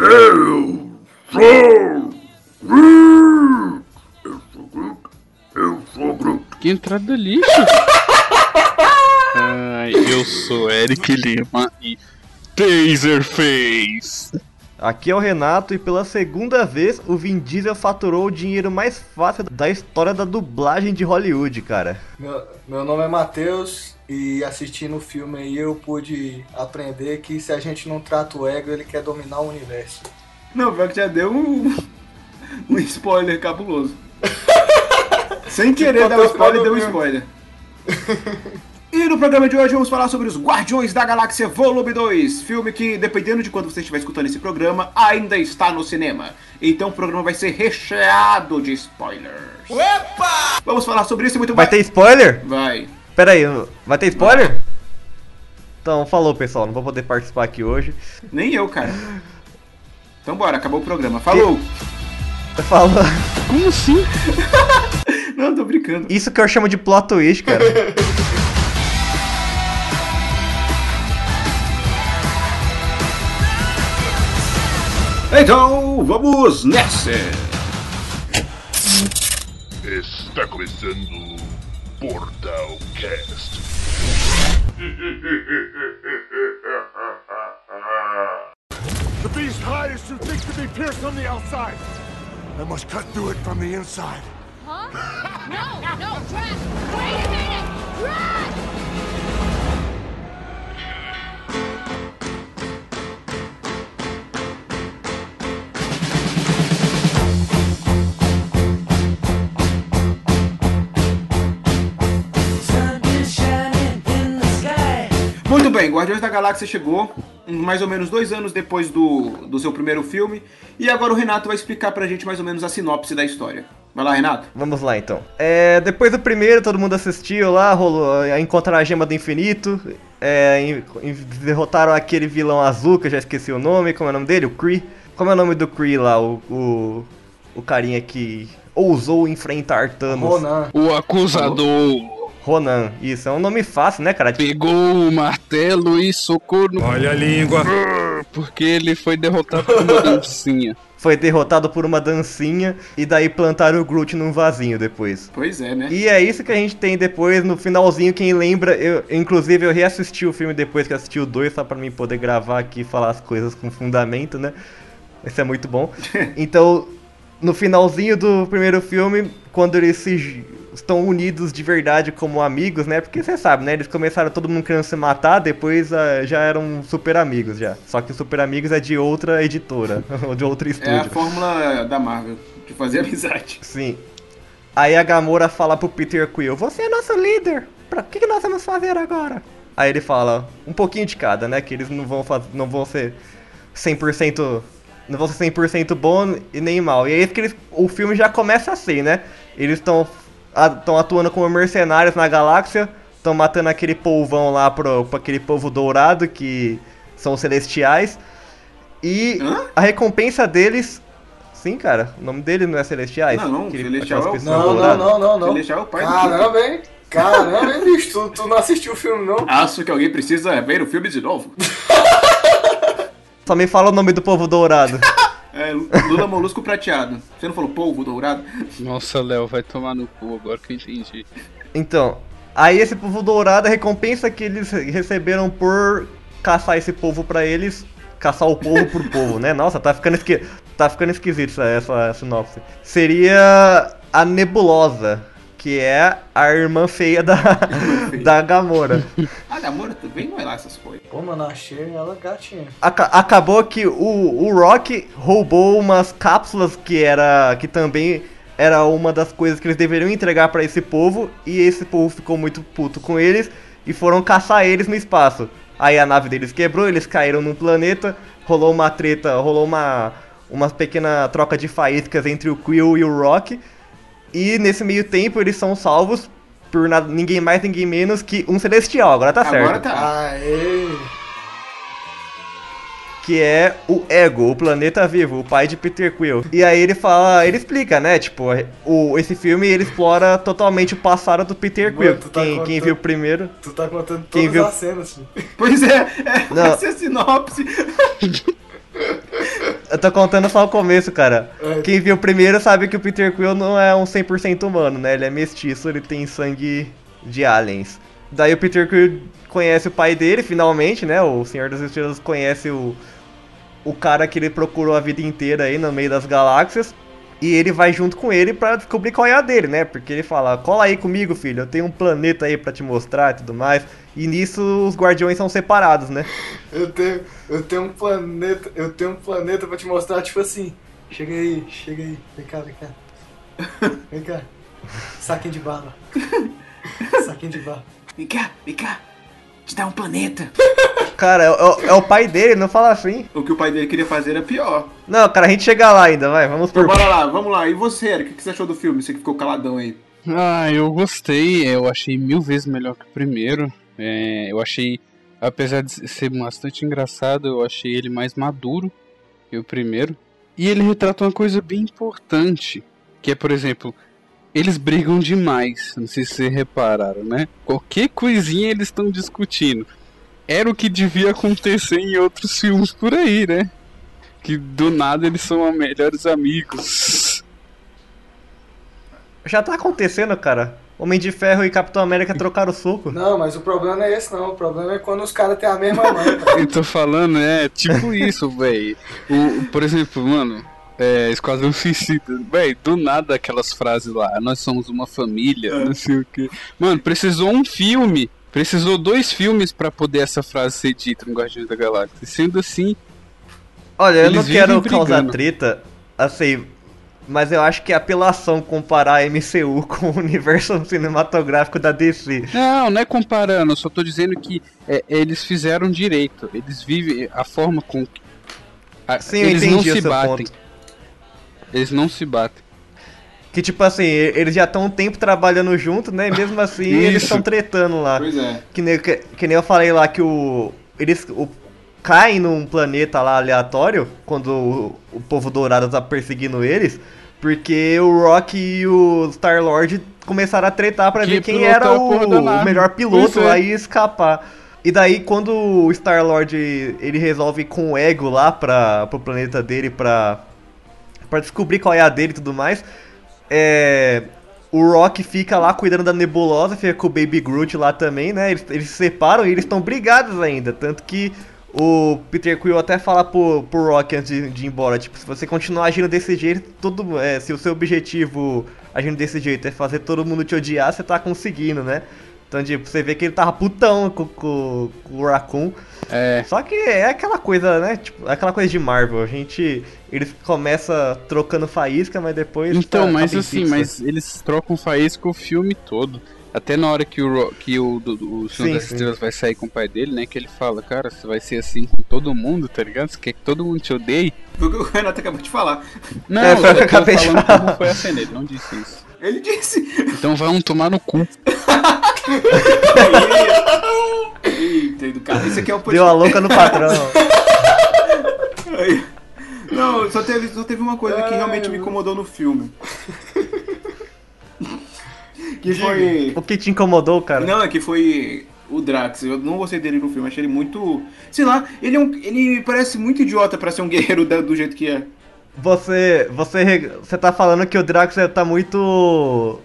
Eu sou Groot. Eu sou Groot. Eu sou Groot. Que entrada lixo. Ai, eu sou Eric Lima e Taserface. Aqui é o Renato e pela segunda vez o Vin Diesel faturou o dinheiro mais fácil da história da dublagem de Hollywood, cara. Meu, meu nome é Matheus e assistindo o filme aí eu pude aprender que se a gente não trata o ego, ele quer dominar o universo. Não, pior que já deu um, um spoiler cabuloso. Sem querer dar um spoiler, deu um spoiler. E no programa de hoje vamos falar sobre os Guardiões da Galáxia Volume 2, filme que, dependendo de quando você estiver escutando esse programa, ainda está no cinema. Então o programa vai ser recheado de spoilers. Opa! Vamos falar sobre isso e muito Vai mais. ter spoiler? Vai. Pera aí, vai ter spoiler? Então, falou pessoal, não vou poder participar aqui hoje. Nem eu, cara. Então bora, acabou o programa. Falou! Falou. Como assim? Não, tô brincando. Isso que eu chamo de plot twist, cara. Então, vamos nessa! Está começando o Portal Cast. The beast hide is too thick to be pierced on the outside. I must cut through it from the inside. Huh? No, no, Drax! Wait a minute! Drax! Muito bem, Guardiões da Galáxia chegou mais ou menos dois anos depois do, do seu primeiro filme. E agora o Renato vai explicar pra gente mais ou menos a sinopse da história. Vai lá, Renato. Vamos lá então. É, depois do primeiro, todo mundo assistiu lá, rolou a encontrar a gema do infinito. É, em- em- derrotaram aquele vilão azul, que eu já esqueci o nome, como é o nome dele? O Kree. Como é o nome do Kree lá? O, o, o carinha que ousou enfrentar Thanos. Ronan. O acusador Ronan, isso, é um nome fácil, né, cara? pegou o martelo e socou no... Olha a língua. Porque ele foi derrotado por uma dancinha. Foi derrotado por uma dancinha e daí plantaram o Groot num vasinho depois. Pois é, né? E é isso que a gente tem depois no finalzinho. Quem lembra, eu, inclusive eu reassisti o filme depois que assisti o 2, só pra mim poder gravar aqui e falar as coisas com fundamento, né? Isso é muito bom. Então, no finalzinho do primeiro filme, quando eles se estão unidos de verdade como amigos, né? Porque você sabe, né? Eles começaram todo mundo querendo se matar, depois ah, já eram super amigos já. Só que super amigos é de outra editora, ou de outro É a estúdio. fórmula da Marvel, de fazer amizade. Sim. Aí a Gamora fala pro Peter Quill, você é nosso líder, pra que, que nós vamos fazer agora? Aí ele fala, um pouquinho de cada, né, que eles não vão, faz... não vão ser 100%, não vão ser 100% bom e nem mal. E aí que eles... o filme já começa assim, né, eles estão estão atuando como mercenários na galáxia, estão matando aquele polvão lá pro, pro aquele povo dourado que são os celestiais. E Hã? a recompensa deles. Sim, cara, o nome dele não é Celestiais? Não, não, Aquele- Celestial é o- pessoas Não, não, não, não, não. Celestial é o pai do Caramba, hein? Caramba, hein, bicho? Tu, tu não assistiu o filme, não? Acho que alguém precisa ver o filme de novo. Só me fala o nome do povo dourado. É, Lula Molusco Prateado. Você não falou polvo dourado? Nossa, Léo, vai tomar no cu agora que eu entendi. então, aí esse povo dourado, a recompensa que eles receberam por caçar esse povo pra eles, caçar o povo por povo, né? Nossa, tá ficando, esqui... tá ficando esquisito essa, essa sinopse. Seria a Nebulosa, que é a irmã feia da, da Gamora. Ah, Gamora também não é lá essas coisas. Pô, mano, achei ela gatinha. Aca- acabou que o, o Rock roubou umas cápsulas que era que também era uma das coisas que eles deveriam entregar pra esse povo e esse povo ficou muito puto com eles e foram caçar eles no espaço. Aí a nave deles quebrou, eles caíram num planeta, rolou uma treta, rolou uma uma pequena troca de faíscas entre o Quill e o Rock. E nesse meio tempo eles são salvos por nada, ninguém mais, ninguém menos que um celestial. Agora tá certo Agora tá. Aê! que é o Ego, o planeta vivo, o pai de Peter Quill. E aí ele fala, ele explica, né, tipo, o, esse filme ele explora totalmente o passado do Peter Mano, Quill. tá quem, quem contando- viu primeiro. Tu tá contando Quem todas viu- as cenas, filho. Pois é, é Não. essa é a sinopse. Eu tô contando só o começo, cara. É. Quem viu o primeiro sabe que o Peter Quill não é um 100% humano, né? Ele é mestiço, ele tem sangue de aliens. Daí o Peter Quill conhece o pai dele, finalmente, né? O Senhor das Estrelas conhece o, o cara que ele procurou a vida inteira aí no meio das galáxias. E ele vai junto com ele pra descobrir qual é a dele, né? Porque ele fala, cola aí comigo, filho, eu tenho um planeta aí pra te mostrar e tudo mais. E nisso os guardiões são separados, né? Eu tenho, eu tenho um planeta, eu tenho um planeta pra te mostrar, tipo assim. Chega aí, chega aí, vem cá, vem cá. Vem cá. Saquinho de bala. Saquinho de bala. Vem cá, vem cá. Te dá um planeta. Cara, é, o- é o pai dele, não fala assim. O que o pai dele queria fazer era pior. Não, cara, a gente chega lá ainda, vai, vamos Então por. bora lá, vamos lá. E você, Eric, o que você achou do filme? Você que ficou caladão aí. Ah, eu gostei, eu achei mil vezes melhor que o primeiro. É, eu achei, apesar de ser bastante engraçado, eu achei ele mais maduro que o primeiro. E ele retrata uma coisa bem importante, que é, por exemplo, eles brigam demais. Não sei se vocês repararam, né? Qualquer coisinha eles estão discutindo. Era o que devia acontecer em outros filmes por aí, né? Que do nada eles são melhores amigos. Já tá acontecendo, cara. Homem de Ferro e Capitão América trocaram soco. Não, mas o problema não é esse não. O problema é quando os caras têm a mesma mãe. cara. Eu tô falando, é tipo isso, véi. O- Por exemplo, mano, é, Esquadrão Suicida, véi, do nada aquelas frases lá, nós somos uma família, não sei o que. Mano, precisou um filme, precisou dois filmes pra poder essa frase ser dita no Guardiões da Galáxia. Sendo assim, Olha, eu não quero causar brigando. treta, assim, mas eu acho que é apelação comparar a MCU com o universo cinematográfico da DC. não, não é comparando, eu só tô dizendo que é, eles fizeram direito, eles vivem a forma com que. a- Sim, eles não se batem. ponto. Eles não se batem. Que tipo assim, eles já estão um tempo trabalhando junto, né? E mesmo assim eles estão tretando lá. Pois é. Que nem, que, que nem eu falei lá que o. Eles o, caem num planeta lá aleatório, quando o, o povo dourado tá perseguindo eles, porque o Rock e o Star Lord começaram a tretar pra Que ver quem era da o, o melhor piloto é. lá e escapar. E daí quando o Star Lord ele resolve ir com o ego lá pra, pro planeta dele pra, pra descobrir qual é a dele e tudo mais, é, o Rock fica lá cuidando da nebulosa, fica com o Baby Groot lá também, né? Eles, eles se separam e eles estão brigados ainda. Tanto que o Peter Quill até fala pro, pro Rock antes de, de ir embora, tipo, se você continuar agindo desse jeito, todo, é, se o seu objetivo agindo desse jeito é fazer todo mundo te odiar, você tá conseguindo, né? Então, tipo, você vê que ele tava putão com, com, com o Raccoon. É. Só que é aquela coisa, né? Tipo, é aquela coisa de Marvel. A gente. Eles começam trocando faísca, mas depois. Então, tá- mas tá assim, fixa. mas eles trocam faísca o filme todo. Até na hora que o, que o, do- do- o Senhor Sim, das sim. Estrelas vai sair com o pai dele, né? Que ele fala, cara, você vai ser assim com todo mundo, tá ligado? Você quer que todo mundo te odeie? Foi o que o Renato acabou de falar. Não, É, foi o que eu acabei de falar. como foi a cena, ele não disse isso. Ele disse. Então vai um tomar no cu. Eita, educado. Isso aqui é o Deu a louca no patrão. Não, só teve, só teve uma coisa que realmente me incomodou no filme. Que foi. o que te incomodou, cara? Não, é que foi o Drax. Eu não gostei dele no filme, achei ele muito. Sei lá, ele é um. Ele parece muito idiota pra ser um guerreiro da- do jeito que é. Você. Você. Você tá falando que o Drax tá muito.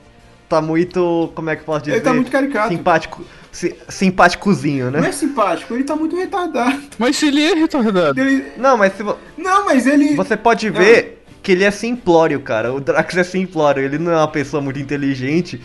Tá muito. Como é que eu posso dizer? Ele tá muito caricato. Simpático. si- simpáticozinho, Não é né? simpático, ele tá muito retardado. Mas se ele é retardado. Ele- Não, mas se Não, mas ele. você pode ver que ele é simplório, cara. O Drax é simplório, ele não é uma pessoa muito inteligente.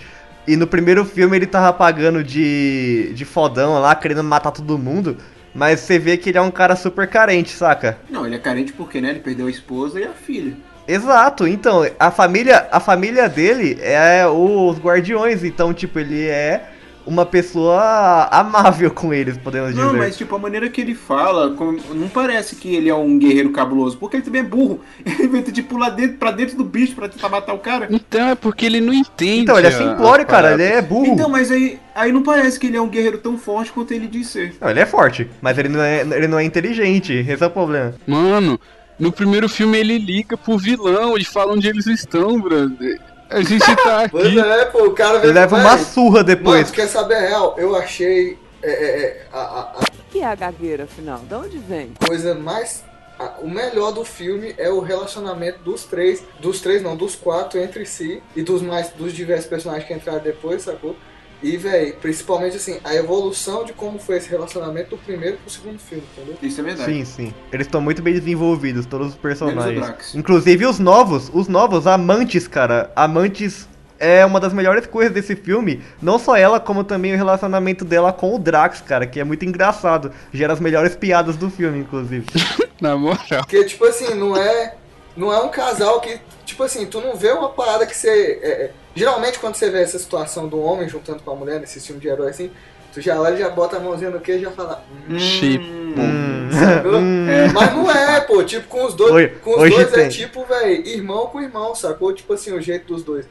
E no primeiro filme ele tava pagando de, de fodão lá, querendo matar todo mundo. Mas você vê que ele é um cara super carente, saca? Não, ele é carente porque, né? Ele perdeu a esposa e a filha. Exato, então, a família, a família dele é os guardiões, então, tipo, ele é uma pessoa amável com eles, podemos dizer. Não, mas tipo, a maneira que ele fala, não parece que ele é um guerreiro cabuloso, porque ele também é burro. Ele inventa de pular dentro, pra dentro do bicho pra tentar matar o cara. Então é porque ele não entende. Então, ele é simplório, cara, ele é burro. Então, mas aí, aí não parece que ele é um guerreiro tão forte quanto ele diz ser. Não, ele é forte, mas ele não é, ele não é inteligente, esse é o problema. Mano, no primeiro filme ele liga pro vilão e fala onde eles estão, brother. A gente tá Pois aqui. é, pô, o cara Ele leva uma surra Mano, depois. tu quer saber a real? Eu achei é, é, é, a, a- a O que é a gagueira, afinal? De onde vem? coisa mais a- o melhor do filme é o relacionamento dos três, dos três não, dos quatro entre si e dos mais dos diversos personagens que entraram depois, sacou? E, velho, principalmente assim, a evolução de como foi esse relacionamento do primeiro pro segundo filme, entendeu? Isso é verdade. Sim, sim. Eles estão muito bem desenvolvidos, todos os Menos o personagens. Drax. Inclusive os novos, os novos, Amantes, cara. Amantes é uma das melhores coisas desse filme. Não só ela, como também o relacionamento dela com o Drax, cara, que é muito engraçado. Gera as melhores piadas do filme, inclusive. Na moral. Porque, tipo assim, não é. Não é um casal que. Tipo assim, tu não vê uma parada que você. é, é, geralmente quando você vê essa situação do homem juntando com a mulher nesse filme de herói assim, tu já olha e já bota a mãozinha no queijo e já fala. Hum, Chip. sacou? Mas não é, pô, tipo, com os dois. Hoje- com os dois é tem. tipo, velho, irmão com irmão, sacou? Tipo assim, o jeito dos dois.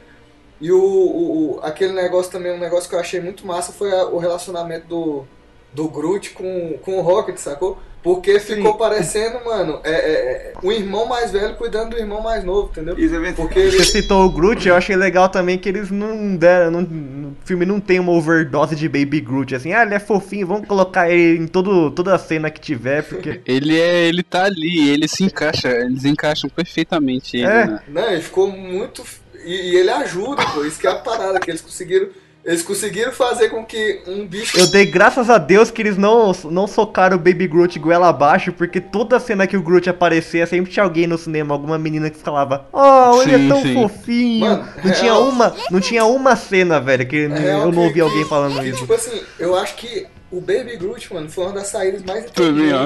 E o, o- o- aquele negócio também, um negócio que eu achei muito massa foi a- o relacionamento do, do Groot com, com o Rocket, sacou? Porque ficou parecendo, mano, é, é, é, um irmão mais velho cuidando do irmão mais novo, entendeu? Isso é. Porque Você ele, citou o Groot, eu achei legal também que eles não deram. Não, no filme não tem uma overdose de Baby Groot, assim, ah, ele é fofinho, vamos colocar ele em todo, toda a cena que tiver, porque. Ele é. Ele tá ali, ele se encaixa, eles encaixam perfeitamente ele, É. né? Não, ele ficou muito. E, e ele ajuda, pô. Isso que é a parada, que eles conseguiram. Eles conseguiram fazer com que um bicho. Eu dei graças a Deus que eles não, não socaram o Baby Groot goela abaixo, porque toda cena que o Groot aparecia, sempre tinha alguém no cinema, alguma menina que falava, oh, ele Sim, é tão sim. fofinho. Mano, não, tinha real- uma, não tinha uma cena, velho, que É real eu não que- ouvi alguém que- falando que, isso. Tipo assim, eu acho que o Baby Groot, mano, foi uma das saídas mais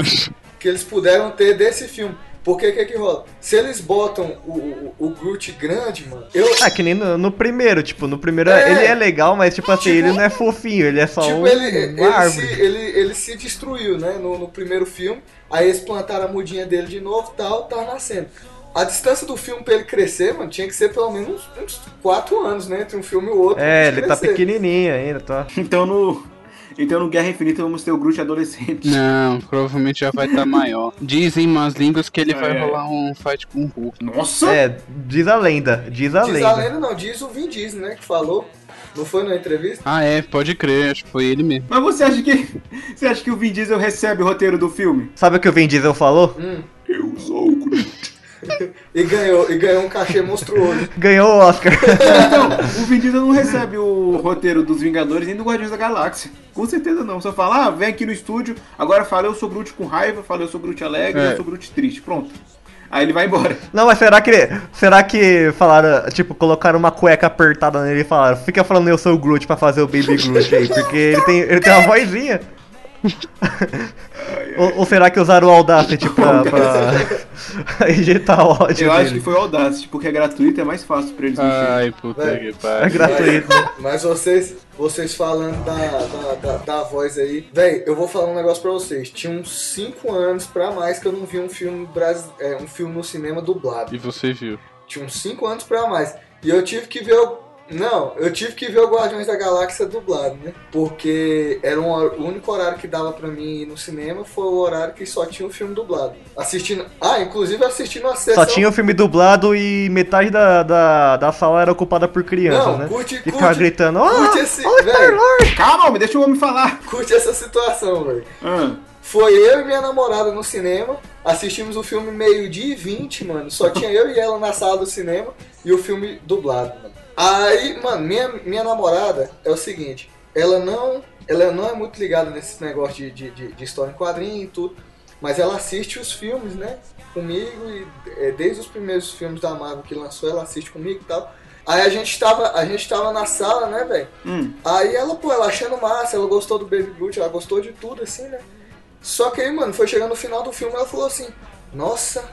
acho. que eles puderam ter desse filme. Porque o que que rola? Se eles botam o, o, o Groot grande, mano, eu. Ah, que nem no, no primeiro, tipo, no primeiro É. ele é legal, mas tipo assim, Tipo- ele não é fofinho, ele é só Tipo, um, ele, ele, árvore. se, ele, ele se destruiu, né? No, no primeiro filme. Aí eles plantaram a mudinha dele de novo e tal, tá nascendo. A distância do filme pra ele crescer, mano, tinha que ser pelo menos uns, uns 4 anos, né? Entre um filme e o outro. É, ele tá crescer. pequenininho ainda, tá. Então no. Então no Guerra Infinita vamos ter o Groot adolescente. Não, provavelmente já vai estar maior. Dizem umas línguas que ele vai É. rolar um fight com o Hulk. Nossa! É, diz a lenda, diz a Diz lenda. a lenda, não, diz o Vin Diesel, né? Que falou. Não foi na entrevista? Ah, é, pode crer, acho que foi ele mesmo. Mas você acha que. Você acha que o Vin Diesel recebe o roteiro do filme? Sabe o que o Vin Diesel falou? Groot. E ganhou, e ganhou um cachê monstruoso. Ganhou o Oscar. Então, o Vin Diesel não recebe o roteiro dos Vingadores nem do Guardiões da Galáxia. Com certeza não. Só fala, ah, vem aqui no estúdio, agora fala eu sou Groot com raiva, fala eu sou Groot alegre, É. eu sou Groot triste. Pronto. Aí ele vai embora. Não, mas será que. Será que falaram, tipo, colocaram uma cueca apertada nele e falaram, fica falando eu sou o Groot pra fazer o Baby Groot aí, porque ele tem, ele tem uma vozinha. ou, ou será que usaram o Audacity pra, pra injetar o ódio Eu acho dele? que foi o Audacity, porque é gratuito, é mais fácil pra eles mexerem. Ai, puta Vai. que É pariu. gratuito. né? Mas vocês, vocês falando da, da, da, da voz aí. Véi, eu vou falar um negócio pra vocês. Tinha uns 5 anos pra mais que eu não vi um filme, é, um filme no cinema dublado. E você viu. Tinha uns 5 anos pra mais. E eu tive que ver o. Não, eu tive que ver o Guardiões da Galáxia dublado, né? Porque era um, o único horário que dava pra mim ir no cinema foi o horário que só tinha o filme dublado. Assistindo. Ah, inclusive assistindo a sessão. Só tinha o filme dublado e metade da, da, da sala era ocupada por crianças, Não, né? curte, Que ficava curte, gritando, ó, curte esse. ó, véi, Star-Lord! Calma, me deixa o homem falar. curte essa situação, velho. Ah, Foi eu e minha namorada no cinema, assistimos o filme meio-dia e 20, mano. Só tinha eu e ela na sala do cinema e o filme dublado, mano. Aí, mano, minha, minha namorada é o seguinte, ela não, ela não é muito ligada nesse negócio de, de, de- história em quadrinho e tudo, mas ela assiste os filmes, né, comigo e é, desde os primeiros filmes da Marvel que lançou, ela assiste comigo e tal. Aí a gente tava, a gente tava na sala, né, velho? hum. Aí ela, pô, ela achando massa, ela gostou do Baby Groot, ela gostou de tudo, assim, né? Só que aí, mano, foi chegando no final do filme, ela falou assim, nossa,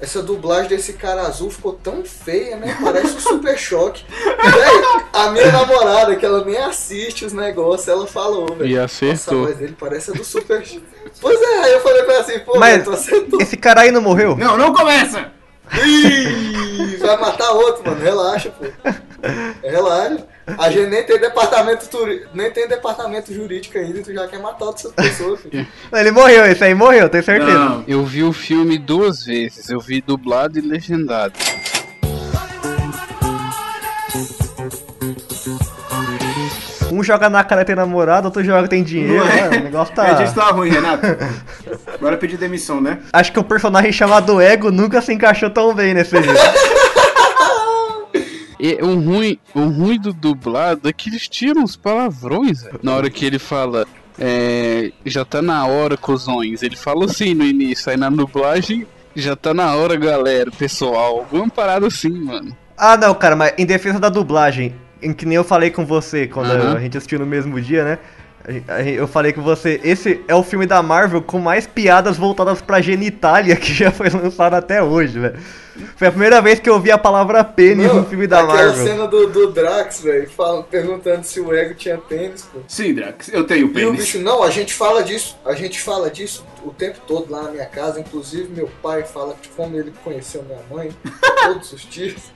essa dublagem desse cara azul ficou tão feia, né? Parece um super choque. Véi, a minha namorada, que ela nem assiste os negócios, ela falou, velho. E Nossa, a acertou. voz dele parece a do super Pois é, aí eu falei pra ela assim, pô, Mas- acertou. Esse cara aí não morreu? Não, não começa! Ih, vai matar outro, mano. Relaxa, pô. Relaxa. A gente nem tem departamento turi... nem tem departamento jurídico ainda, e tu já quer matar outras pessoas, filho. Ele morreu, esse aí morreu, tenho certeza. Não. Eu vi o filme duas vezes. Eu vi dublado e legendado. Um joga na cara tem namorado, outro joga tem dinheiro. É? né? O negócio tá. A gente tá ruim, Renato. Bora pedir demissão, né? Acho que o personagem chamado Ego nunca se encaixou tão bem nesse jogo. E o ruim, o ruim do dublado é que eles tiram os palavrões. velho. Na hora que ele fala, é, já tá na hora, cozões. Ele fala assim no início, aí na dublagem, já tá na hora, galera, pessoal. Alguma parada assim, mano. ah, não, cara, mas em defesa da dublagem, em que nem eu falei com você quando Aham. a gente assistiu no mesmo dia, né? Eu falei com você, esse é o filme da Marvel com mais piadas voltadas pra genitália que já foi lançado até hoje, velho. Foi a primeira vez que eu vi a palavra pênis Não, no filme da aquela Marvel. cena do, do Drax, velho, perguntando se o Ego tinha pênis, pô. Sim, Drax, eu tenho E o pênis. bicho, não, a gente fala disso, a gente fala disso o tempo todo lá na minha casa, inclusive meu pai fala de como ele conheceu minha mãe, todos os dias.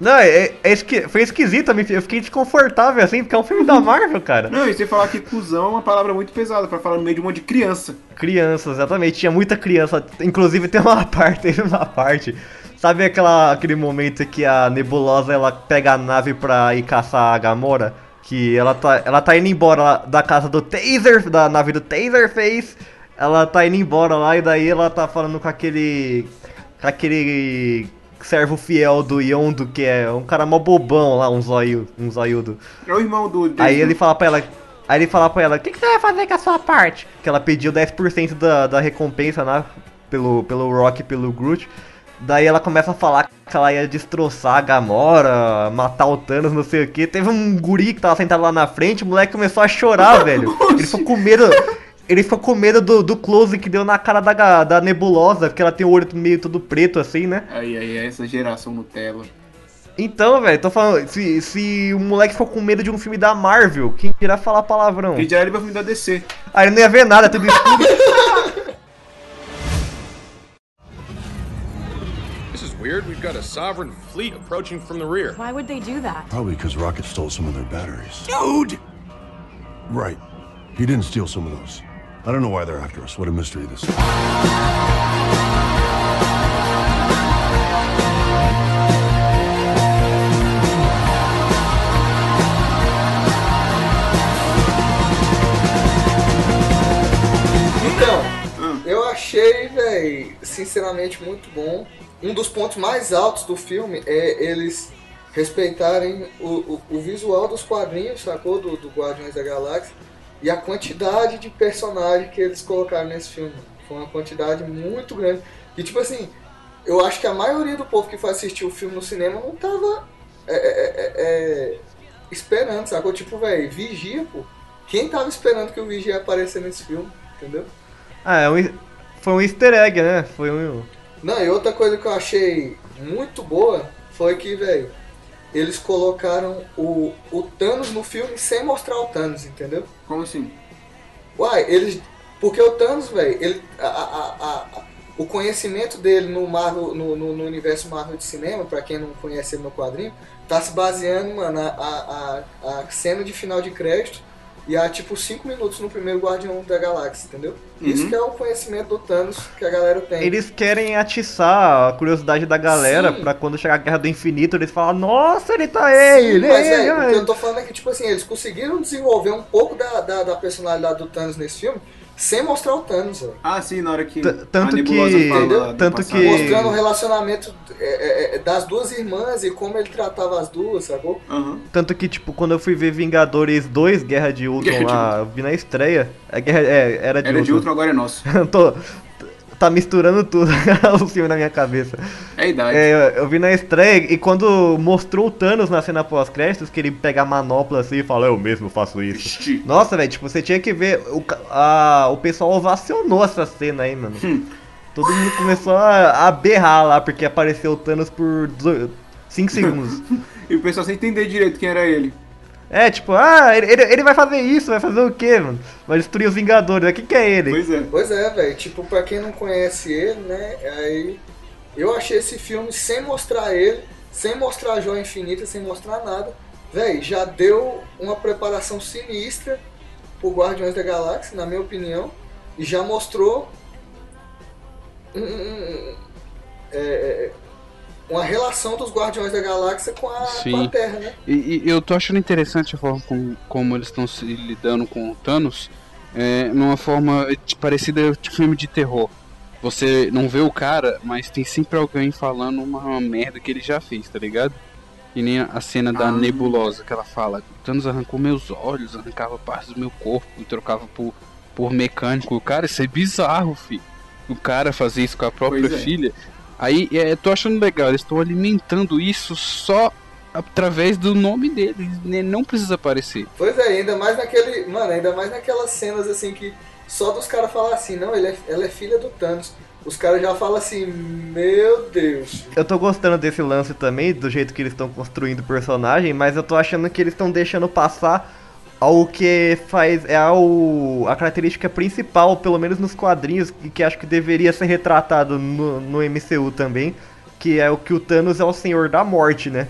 Não, é, é esqui- foi esquisito, eu fiquei desconfortável assim, porque é um filme da Marvel, cara. Não, e você falar que cuzão é uma palavra muito pesada pra falar no meio de um monte de criança. Criança, exatamente, tinha muita criança. Inclusive tem uma parte, teve uma parte. Sabe aquela, aquele momento que a Nebulosa ela pega a nave pra ir caçar a Gamora? Que ela tá, ela tá indo embora da casa do Taser, da nave do Taserface. Ela tá indo embora lá e daí ela tá falando com aquele. com aquele servo fiel do Yondo, que é um cara mó bobão lá, um zóio, um zoiudo. É o irmão do. Aí Jason. ele fala pra ela. Aí ele fala pra ela, o que, que você vai fazer com a sua parte? Que ela pediu 10% da, da recompensa, né? Pelo, pelo Rock e pelo Groot. Daí ela começa a falar que ela ia destroçar a Gamora, matar o Thanos, não sei o que. Teve um guri que tava sentado lá na frente, o moleque começou a chorar, velho. Ele ficou com medo. Ele ficou com medo do, do close que deu na cara da, da nebulosa, porque ela tem o olho meio todo preto assim, né? Aí, aí, essa geração Nutella. Então, velho, tô falando, se, se o moleque ficou com medo de um filme da Marvel, quem irá falar palavrão? E já ele vai filme da DC. Aí ele não ia ver nada, tudo escuro. This is weird. We've got a sovereign fleet approaching from the rear. Why would they do that? Probably because Rocket stole some of their batteries. Dude! Right. He didn't steal some of those. I don't know why they're after us. What a mystery this is. Então, eu achei, velho, sinceramente muito bom. Um dos pontos mais altos do filme é eles respeitarem o, o, o visual dos quadrinhos, sacou? Do, do Guardiões da Galáxia. E a quantidade de personagem que eles colocaram nesse filme. Foi uma quantidade muito grande. E tipo assim, eu acho que a maioria do povo que foi assistir o filme no cinema não tava é, é, é, é, esperando, sacou? Tipo, velho, Vigia, pô. Quem tava esperando que o Vigia ia aparecer nesse filme, entendeu? Ah, é um, foi um easter egg, né? Foi um. Não, e outra coisa que eu achei muito boa foi que, velho, eles colocaram o, o Thanos no filme sem mostrar o Thanos, entendeu? Como assim? Uai, eles. Porque o Thanos, velho, ele. A, a- a- o conhecimento dele no, Marvel, no, no- no universo Marvel de cinema, pra quem não conhece ele no quadrinho, tá se baseando, mano, a, a, a cena de final de crédito e a tipo 5 minutos no primeiro Guardião da Galáxia, entendeu? Isso que é o conhecimento do Thanos que a galera tem. Eles querem atiçar a curiosidade da galera pra quando chegar a Guerra do Infinito eles falam, nossa, ele tá aí, ele, Mas ele, é, o que eu tô falando é que, tipo assim, eles conseguiram desenvolver um pouco da, da, da personalidade do Thanos nesse filme sem mostrar o Thanos, velho. Ah, sim, na hora que. T- tanto a que- fala tanto que- Mostrando o relacionamento é, é, é, das duas irmãs e como ele tratava as duas, sacou? Aham. Tanto que, tipo, quando eu fui ver Vingadores 2, Guerra de Ultron Guerra de lá, eu vi na estreia. É, guerra, é, era de Era de Ultron. agora é nosso. Tô- tá misturando tudo o filme na minha cabeça. É a idade. É, eu, eu vi na estreia e quando mostrou o Thanos na cena pós-créditos, que ele pega a manopla assim e fala, eu mesmo faço isso. Ixi. Nossa, velho, tipo, você tinha que ver. O, a, o pessoal ovacionou essa cena aí, mano. Hum. Todo mundo começou a, a berrar lá, porque apareceu o Thanos por 5 segundos. E o pessoal sem entender direito quem era ele. É, tipo, ah, ele, ele, vai fazer isso, vai fazer o quê, mano? Vai destruir os Vingadores, o que, que é ele? Pois é. Pois é, velho. Tipo, pra quem não conhece ele, né? Aí eu achei esse filme sem mostrar ele, sem mostrar a Joia Infinita, sem mostrar nada. Véi, já deu uma preparação sinistra pro Guardiões da Galáxia, na minha opinião. E já mostrou um- um- um- é, é, uma relação dos Guardiões da Galáxia com a, com a. Terra, né? E, e eu tô achando interessante a forma como, como eles estão se lidando com o Thanos. é, numa forma de- parecida de filme de terror. Você não vê o cara, mas tem sempre alguém falando uma merda que ele já fez, tá ligado? E nem a cena da Ah. nebulosa que ela fala: Thanos arrancou meus olhos, arrancava partes do meu corpo e trocava por, por mecânico. Cara, isso é bizarro, fi. O cara fazer isso com a própria é. filha. Aí, é, tô achando legal, eles estão alimentando isso só através do nome dele, né? não precisa aparecer. Pois é, ainda mais naquele. Mano, ainda mais naquelas cenas assim que só dos caras falar assim, não, ele é, ela é filha do Thanos. Os caras já falam assim, meu Deus. Eu tô gostando desse lance também, do jeito que eles estão construindo o personagem, mas eu tô achando que eles estão deixando passar ao que faz. É ao, a característica principal, pelo menos nos quadrinhos, e que acho que deveria ser retratado no, no MCU também, que é o que o Thanos é o senhor da morte, né?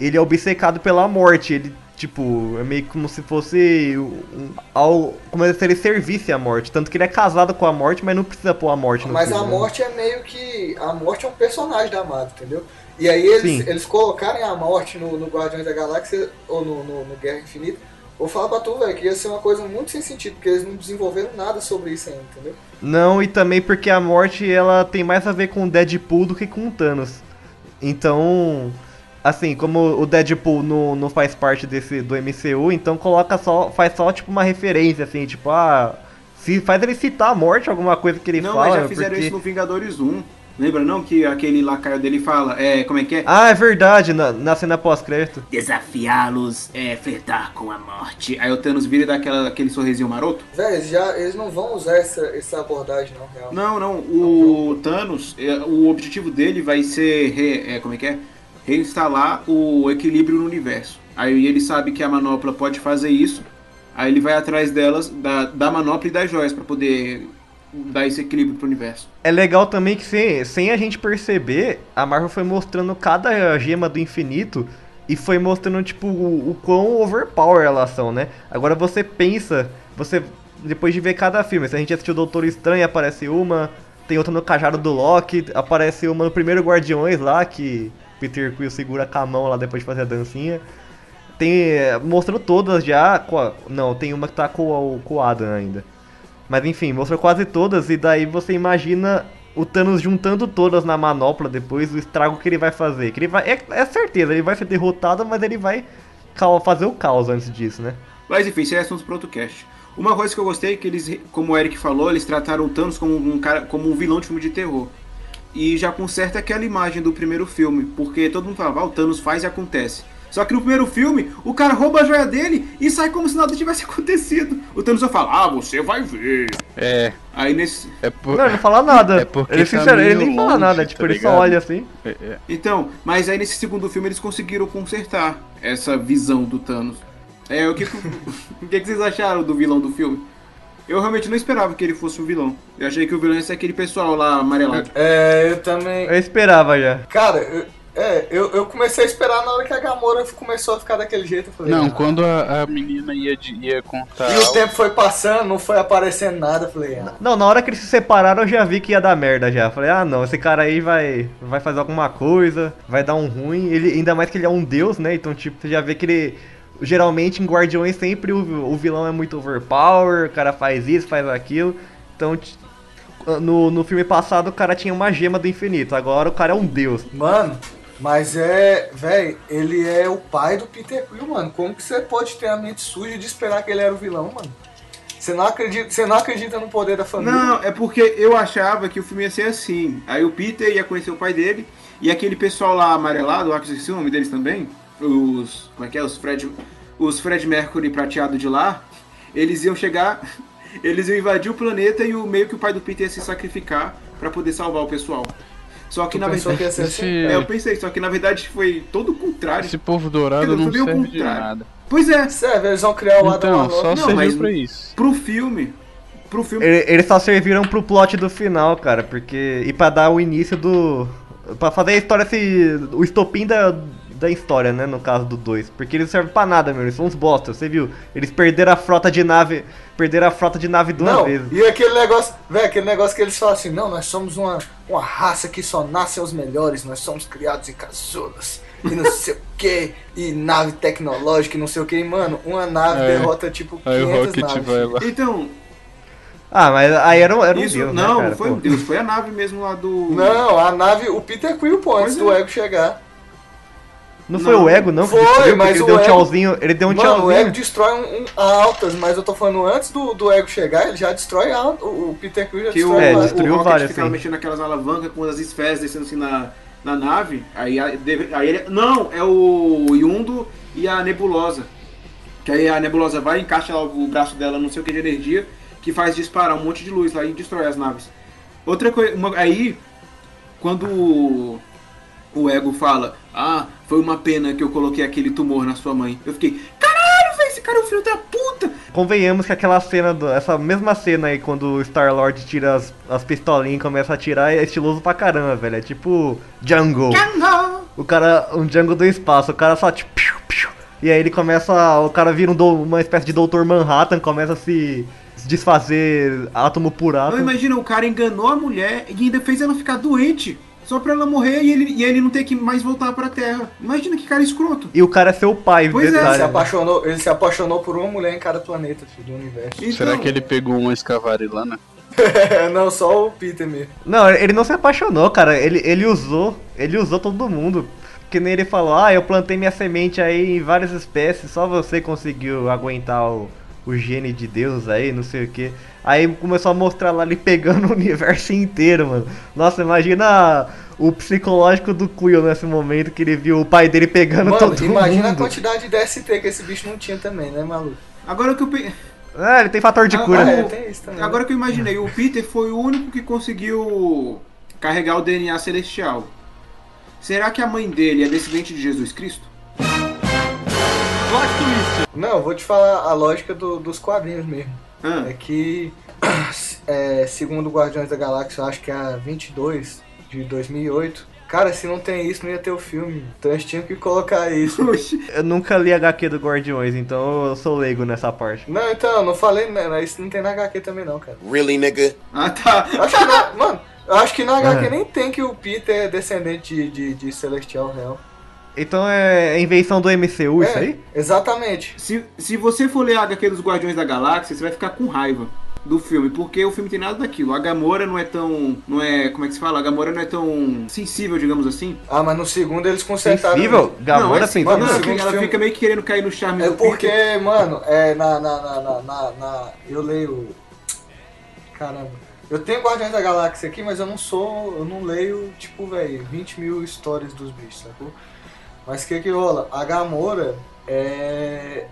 Ele é obcecado pela morte, ele. Tipo, é meio como se fosse um, ao, como se ele servisse a morte. Tanto que ele é casado com a morte, mas não precisa pôr a morte no Mas filme, a né? morte é meio que. A morte é um personagem da Marvel, entendeu? E aí eles, Sim. eles colocarem a morte no, no Guardiões da Galáxia ou no, no, no Guerra Infinita, vou falar pra tu, velho, que ia ser uma coisa muito sem sentido, porque eles não desenvolveram nada sobre isso ainda, entendeu? Não, e também porque a morte ela tem mais a ver com o Deadpool do que com o Thanos. Então, assim, como o Deadpool não, não faz parte desse do MCU, então coloca só, faz só tipo uma referência assim, tipo, ah, se faz ele citar a morte, alguma coisa que ele Não, fala, mas já fizeram porque- isso no Vingadores 1. Lembra não que aquele lacaio dele fala, é, como é que é? Ah, é verdade, na, na cena pós-crédito. Desafiá-los é flertar com a morte. Aí o Thanos vira e dá aquela, aquele sorrisinho maroto. Eles, já, eles não vão usar essa, essa abordagem, não, real. Não, não, o Thanos, é, o objetivo dele vai ser, re- é, como é que é? Reinstalar o equilíbrio no universo. Aí ele sabe que a manopla pode fazer isso, aí ele vai atrás delas, da, da manopla e das joias, pra poder dar esse equilíbrio pro universo. É legal também que sem, sem a gente perceber, a Marvel foi mostrando cada gema do infinito e foi mostrando, tipo, o, o quão overpower elas são, né? Agora você pensa, você, depois de ver cada filme, se a gente assistiu Doutor Estranho, aparece uma, tem outra no cajado do Loki, aparece uma no primeiro Guardiões lá, que Peter Quill segura com a mão lá depois de fazer a dancinha. Tem, eh, mostrou todas já, não, tem uma que tá com, o- com o Adam ainda. Mas enfim, mostrou quase todas e daí você imagina o Thanos juntando todas na manopla depois, o estrago que ele vai fazer. Que ele vai, é, é certeza, ele vai ser derrotado, mas ele vai fazer o caos antes disso, né? Mas enfim, isso é assunto para outro cast. Uma coisa que eu gostei é que eles, como o Eric falou, eles trataram o Thanos como um cara, como um vilão de filme de terror. E já conserta aquela imagem do primeiro filme, porque todo mundo falava, ah, o Thanos faz e acontece. Só que no primeiro filme, o cara rouba a joia dele e sai como se nada tivesse acontecido. O Thanos só fala, ah, você vai ver. É, Aí nesse. é por... Não, ele não fala nada. É porque ele, tá sincero, ele nem fala longe, nada, tá tipo, ele só olha assim. é- é. Então, mas aí nesse segundo filme eles conseguiram consertar essa visão do Thanos. É, o que, o que, que vocês acharam do vilão do filme? Eu realmente não esperava que ele fosse um vilão. Eu achei que o vilão ia ser aquele pessoal lá amarelado. É, eu também. Eu esperava já. Cara, eu, é, eu, eu comecei a esperar na hora que a Gamora começou a ficar daquele jeito. Eu falei, Não, ah. quando a, a menina ia, de- ia contar. E o tempo foi passando, não foi aparecendo nada. Eu falei, ah. Não, na hora que eles se separaram eu já vi que ia dar merda já. Falei, ah não, esse cara aí vai, vai fazer alguma coisa, vai dar um ruim. Ele, ainda mais que ele é um deus, né? Então, tipo, você já vê que ele. Geralmente em Guardiões sempre o, o vilão é muito overpower, o cara faz isso, faz aquilo. Então, no, no filme passado o cara tinha uma gema do infinito, agora o cara é um deus. Mano, mas é. Véi, ele é o pai do Peter Quill, mano. Como que você pode ter a mente suja de esperar que ele era o vilão, mano? Você não acredita, você não acredita no poder da família? Não, é porque eu achava que o filme ia ser assim. Aí o Peter ia conhecer o pai dele e aquele pessoal lá amarelado, eu esqueci o nome deles também, os. Como é que é? Os Fred. Os Fred Mercury prateado de lá, eles iam chegar. Eles iam invadir o planeta e o meio que o pai do Peter ia se sacrificar pra poder salvar o pessoal. Só que Tu na que verdade. ser assim? Esse, É, eu pensei, só que na verdade foi todo o contrário. esse povo dourado não foi bem o serve de nada. Pois é, Sério, eles vão criar o Adam Então, só Não, serviu mas- pra isso. pro filme. Pro filme. Ele- Eles só serviram pro plot do final, cara, porque. E pra dar o início do. Pra fazer a história se. O estopim da, da história, né? No caso do 2. Porque eles servem pra nada, meu. Eles são uns bosta, você viu? Eles perderam a frota de nave. Perderam a frota de nave duas Não, vezes. e aquele negócio, velho, aquele negócio que eles falam assim, não, nós somos uma, uma raça que só nasce aos melhores, nós somos criados em casulas, e não sei o que, e nave tecnológica e não sei o que, mano, uma nave É. derrota tipo Aí o 500 Rocket naves. vai lá. Então, Ah, mas aí era, um- era um Isso, deus, né, não, cara? não foi Pô. um Deus, foi a nave mesmo lá do. Não, a nave, o Peter Quill, pô, antes Pois do é. Ego chegar. Não foi Não. o Ego, não? Foi, destruiu, mas ele o deu um Ego- tchauzinho. Ele deu um Mano, o tchauzinho. Ego destrói um, um altas, mas eu tô falando antes do, do Ego chegar, ele já destrói a, o, o Peter Quill já Que o, destrói É, várias. destruiu o Rocket várias, ficava sim. mexendo naquelas alavancas com as esferas descendo assim na, na nave. Aí, aí ele. Não, é o Yundo e a Nebulosa. Que aí a Nebulosa vai, encaixa lá o braço dela, não sei o que de energia, que faz disparar um monte de luz lá e destrói as naves. Outra coisa. Aí, quando o, Ego fala, ah, foi uma pena que eu coloquei aquele tumor na sua mãe. Eu fiquei, caralho, velho, esse cara é um filho da puta! Convenhamos que aquela cena, do- essa mesma cena aí, quando o Star-Lord tira as, as pistolinhas e começa a atirar, é estiloso pra caramba, velho. É tipo Jungle. O cara, um Jungle do espaço, o cara só tipo. piu, piu, e aí ele começa, o cara vira um dou- uma espécie de Dr. Manhattan, começa a se desfazer átomo por Não, átomo. imagina, o cara enganou a mulher e ainda fez ela ficar doente. Só pra ela morrer e ele, e ele não ter que mais voltar pra Terra. Imagina que cara escroto. E o cara é seu pai, Pois é, Ele se, apaixonou, ele se apaixonou por uma mulher em cada planeta filho, do universo. Então, Será que ele pegou uma escavarilana? não, só o Peter mesmo. Não, ele não se apaixonou, cara. Ele, ele usou. Ele usou todo mundo. Que nem ele falou, ah, eu plantei minha semente aí em várias espécies, só você conseguiu aguentar o, o gene de Deus aí, não sei o que. Aí começou a mostrar lá ele pegando o universo inteiro, mano. Nossa, imagina o psicológico do Quill nesse momento que ele viu o pai dele pegando Mano, todo imagina a mundo. quantidade de DST que esse bicho não tinha também, né, maluco? Agora que eu pe- Ah, ele tem fator de Ah, cura. ah, É, o- tem isso também. Agora que eu imaginei, o Peter foi o único que conseguiu carregar o DNA celestial. Será que a mãe dele é descendente de Jesus Cristo? Não, eu vou te falar a lógica do- dos quadrinhos mesmo. Ah, É que, é, segundo Guardiões da Galáxia, eu acho que é a 22 de 2008. Cara, se não tem isso, não ia ter o filme. Então eles tinham que colocar isso. Eu nunca li HQ do Guardiões, então eu sou leigo nessa parte. Não, então, não falei, né? Isso não tem na HQ também não, cara. Really, nigga? Ah, tá. Acho que na, mano, eu acho que na HQ É. nem tem que o Peter é descendente de, de, de Celestial Real. Então é invenção do MCU isso é, aí? Exatamente. Se, se você for ler a HQ dos Guardiões da Galáxia, você vai ficar com raiva do filme, porque o filme tem nada daquilo. A Gamora não é tão. não é. como é que se fala? A Gamora não é tão sensível, digamos assim. Ah, mas no segundo eles consertaram. Sensível? Gamora não, é sensível? mano, não, segundo ela filme- fica meio que querendo cair no charme É do porque, Peter. mano, é na, na, na, na, na, na- Eu leio. Caramba. Eu tenho Guardiões da Galáxia aqui, mas eu não sou. Eu não leio, tipo, velho, 20 mil histórias dos bichos, sacou? Mas o que que rola? A Gamora é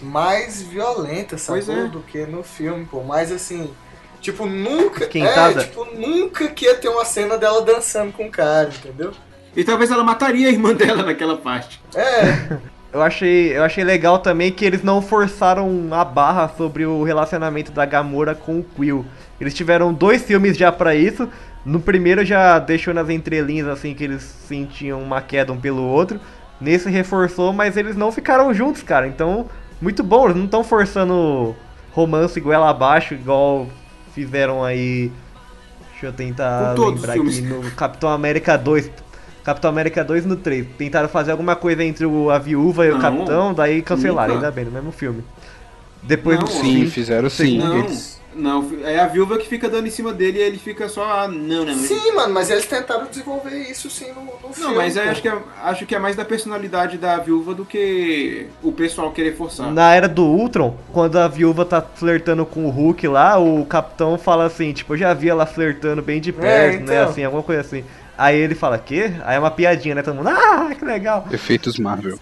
mais violenta? Pois é. Do que no filme, pô. Mas assim. Tipo, nunca. Esquentada. É, tipo, nunca que ia ter uma cena dela dançando com o cara, entendeu? E talvez ela mataria a irmã dela naquela parte. É, Eu achei, eu achei legal também que eles não forçaram a barra sobre o relacionamento da Gamora com o Quill. Eles tiveram dois filmes já pra isso. No primeiro já deixou nas entrelinhas assim que eles sentiam uma queda um pelo outro. Nesse reforçou, mas eles não ficaram juntos, cara. Então, muito bom. Eles não estão forçando romance goela abaixo, igual fizeram aí. Deixa eu tentar lembrar aqui no Capitão América 2. Capitão América 2 no 3. Tentaram fazer alguma coisa entre o- a viúva e o Não, capitão, daí cancelaram, nunca. ainda bem, no mesmo filme. Depois Não, do Sim, fim, fizeram sim. Não, Eles- não, é a viúva que fica dando em cima dele e ele fica só. Ah, não, não. sim, mano, mas eles tentaram desenvolver isso sim no, no filme. Não, mas pô. acho que, é, acho que é mais da personalidade da viúva do que o pessoal querer forçar. Na era do Ultron, quando a viúva tá flertando com o Hulk lá, o capitão fala assim, tipo, eu já vi ela flertando bem de perto, né? então. Assim, alguma coisa assim. Aí ele fala, quê? Aí é uma piadinha, né? Todo mundo, ah, que legal. Efeitos Marvel.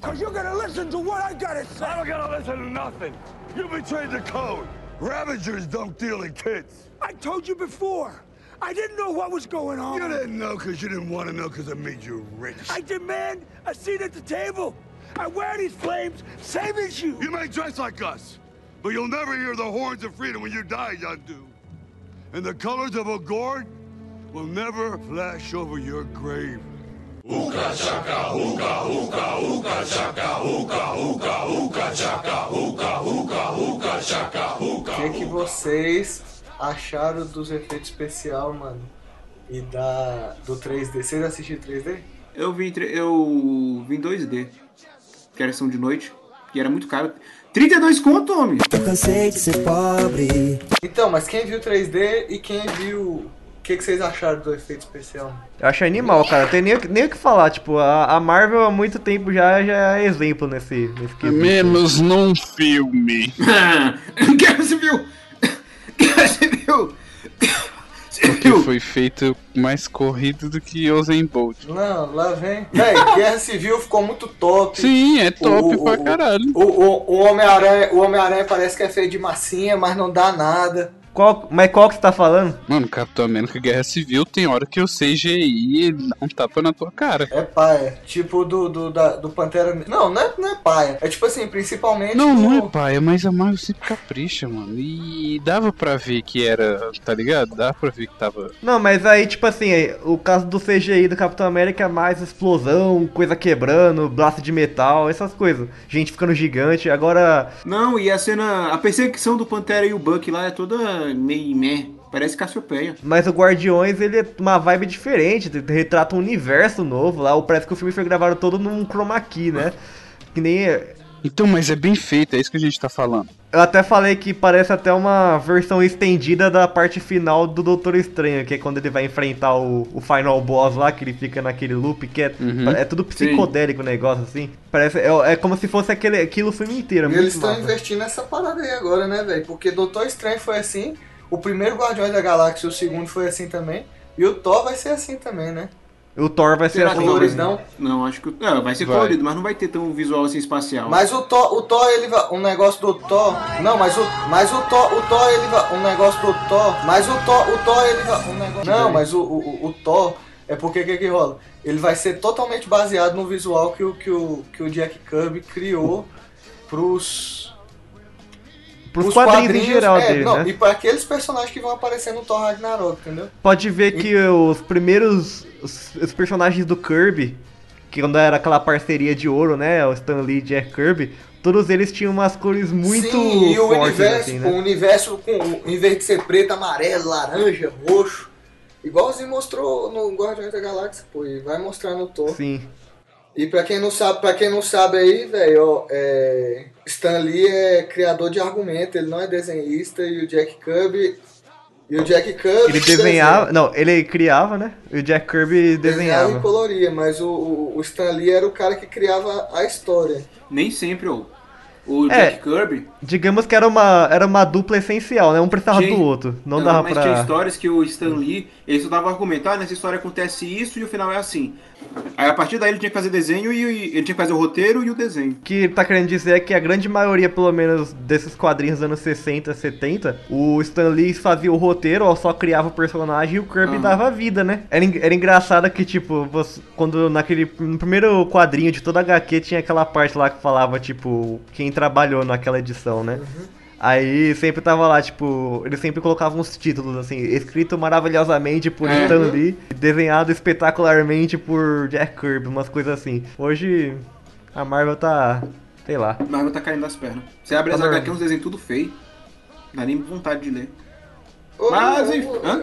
Cause you're gonna listen to what I gotta say. I'm not gonna listen to nothing. You betrayed the code. Ravagers don't deal in kids. I told you before. I didn't know what was going on. You didn't know because you didn't want to know because it made you rich. I demand a seat at the table. I wear these flames, same as you. You may dress like us, but you'll never hear the horns of freedom when you die, Yondu. And the colors of a gourd will never flash over your grave. O que, que vocês acharam dos efeitos especial, mano? E da do 3D? Vocês assistiram 3D? Eu vi, eu vi em 2D, que era ação de noite. que era muito caro. 32 conto, homem. Cansei de ser pobre. Então, mas quem viu 3D e quem viu. O que, que vocês acharam do efeito especial? Eu acho animal, cara. Tem nem, o que- nem o que falar. Tipo, a, a Marvel há muito tempo já, já é exemplo nesse, nesse quesito. Menos num filme. Guerra Civil! Guerra Civil! Que Civil! foi feito mais corrido do que Usain Bolt. Não, lá vem. Véi, Guerra Civil ficou muito top. Sim, é top O- pra o- caralho. O, o, o Homem-Aranha o Homem-Aranha parece que é feio de massinha, mas não dá nada. Qual, mas qual que você tá falando? Mano, Capitão América Guerra Civil tem hora que eu sei GI e dá um tapa na tua cara. É paia. Tipo do, do, da- do Pantera. Não, não é, não é paia. É tipo assim, principalmente. Não, não é paia, mas a Marvel sempre capricha, mano. E dava pra ver que era, tá ligado? Dava pra ver que tava. Não, mas aí, tipo assim, aí, o caso do CGI do Capitão América é mais explosão, coisa quebrando, braço de metal, essas coisas. Gente ficando gigante. Agora, Não, e a cena. A perseguição do Pantera e o Buck lá é toda meio meh. Parece Cassiopeia. mas o Guardiões, ele é uma vibe diferente, retrata um universo novo lá. Parece que o filme foi gravado todo num chroma key, né? Que nem. Então, mas é bem feito, é isso que a gente tá falando. Eu até falei que parece até uma versão estendida da parte final do Doutor Estranho, que é quando ele vai enfrentar o, o final boss lá, que ele fica naquele loop, que é, Uhum. é tudo psicodélico o negócio, assim. Parece, é, é como se fosse aquele, aquilo o filme inteiro. é E muito eles estão investindo nessa parada aí agora, né, velho? Porque Doutor Estranho foi assim, o primeiro Guardiões da Galáxia, o segundo foi assim também, e o Thor vai ser assim também, né? O Thor vai ser Será assim. que Colores também. não. Não, acho que. Não, vai ser Vai. colorido, mas não vai ter tão visual assim espacial. Mas o Thor, o Thor, ele vai. Um negócio do Thor. Não, mas o. Mas o Thor, o Thor, ele vai. Um negócio do Thor. Mas o Thor, o Thor, ele vai. Um negócio. Não, mas o, o, o Thor. É porque o que, que rola? Ele vai ser totalmente baseado no visual que o, que o, que o Jack Kirby criou pros. Pros pros quadrinhos, em geral é, dele, não, né? E para aqueles personagens que vão aparecer no Thor Ragnarok, entendeu? Pode ver que os primeiros. Os, os personagens do Kirby, que quando era aquela parceria de ouro, né? O Stan Lee e Jack Kirby, todos eles tinham umas cores muito Sim, e o fortes, universo, assim, o né? universo com, em vez de ser preto, amarelo, laranja, roxo. Igualzinho mostrou no Guardiões da Galáxia, pô, e vai mostrar no Thor. Sim. E pra quem não sabe, para quem não sabe aí, velho, ó, é, Stan Lee é criador de argumento, ele não é desenhista e o Jack Kirby e o Jack Kirby Ele desenhava. Não, ele criava, né? E o Jack Kirby desenhava e desenhava. coloria, mas o, o, o Stan Lee era o cara que criava a história. Nem sempre, ô. O É. Jack Kirby. Digamos que era uma, era uma dupla essencial, né? Um precisava Gente, do outro. Não, dava mas pra. tinha histórias que o Stan Lee, ele só dava argumento, ah, nessa história acontece isso e o final é assim. Aí a partir daí ele tinha que fazer desenho e e ele tinha que fazer o roteiro e o desenho. O que tá querendo dizer é que a grande maioria, pelo menos, desses quadrinhos dos anos 60, 70, o Stan Lee fazia o roteiro, ou só criava o personagem e o Kirby Aham. dava vida, né? Era, era engraçado que, tipo, você- quando naquele no primeiro quadrinho de toda HQ tinha aquela parte lá que falava, tipo, quem trabalhou naquela edição, né? Aí sempre tava lá, tipo, eles sempre colocavam uns títulos assim, escrito maravilhosamente por É. Stan Lee, desenhado espetacularmente por Jack Kirby, umas coisas assim. Hoje a Marvel tá, sei lá. Marvel tá caindo das pernas. Você abre as Tá HQ, bom. uns desenhos tudo feio. Dá nem vontade de ler. Ô, Mas, não, enfim, hã?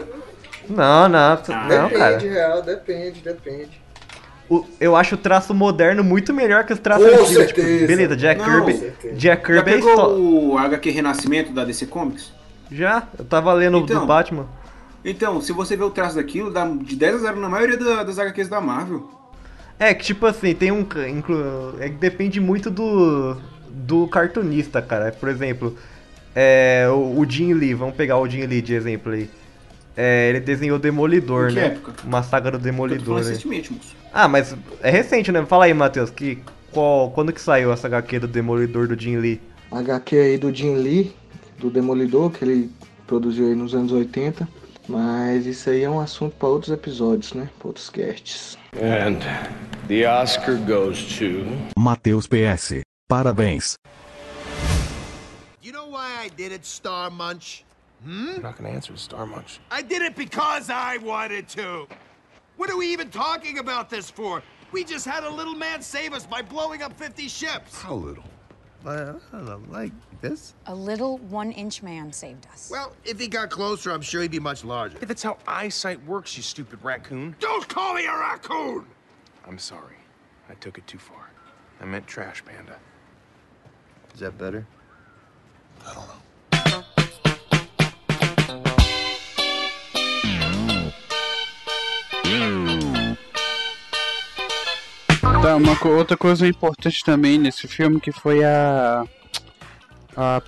Não, não, Ah, não, Depende, cara. real, depende, depende. O- eu acho o traço moderno muito melhor que os traços Com antigos. Tipo, beleza, Jack Não. Kirby. Certeza. Jack Já Kirby é pegou histó- o HQ Renascimento da DC Comics? Já, eu tava lendo Então. do Batman. Então, se você vê o traço daquilo, dá de 10 a 0 na maioria da- das HQs da Marvel. É que tipo assim, tem um. Inclu... É que depende muito do. do cartunista, cara. Por exemplo, é, o, o Jim Lee, vamos pegar o Jim Lee de exemplo aí. É, ele desenhou Demolidor, né? época? Uma saga do Eu tô Demolidor. falando né? recentemente, moço. Ah, mas é recente, né? Fala aí, Matheus, que qual, quando que saiu essa HQ do Demolidor do Jim Lee? HQ aí do Jim Lee, do Demolidor, que ele produziu aí nos anos 80. Mas isso aí é um assunto para outros episódios, né? Pra outros casts. And the Oscar goes to. Matheus PS. Parabéns. You know why I did it, Star Munch? Hmm? I'm not gonna answer Star Munch. I did it because I wanted to. What are we even talking about this for? We just had a little man save us by blowing up 50 ships. How little? Uh, know, like this? A little one inch man saved us. Well, if he got closer, I'm sure he'd be much larger. Hey, that's how eyesight works, you stupid raccoon. Don't call me a raccoon! I'm sorry. I took it too far. I meant trash panda. Is that better? Tá, uma co- outra coisa importante também nesse filme que foi a a,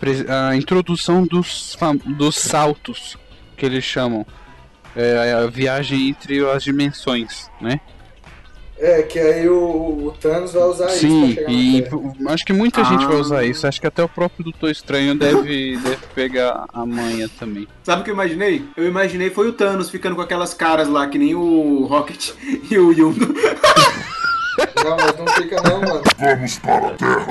a introdução dos, dos saltos que eles chamam. É, a viagem entre as dimensões, né? É, que aí o, o Thanos vai usar isso pra Sim, e acho que muita gente vai Ah. usar isso. Acho que até o próprio Doutor Estranho deve, deve pegar a manha também. Sabe o que eu imaginei? Eu imaginei foi o Thanos ficando com aquelas caras lá, que nem o Rocket e o Yundo. Não, mas não fica não, mano. Vamos para a Terra.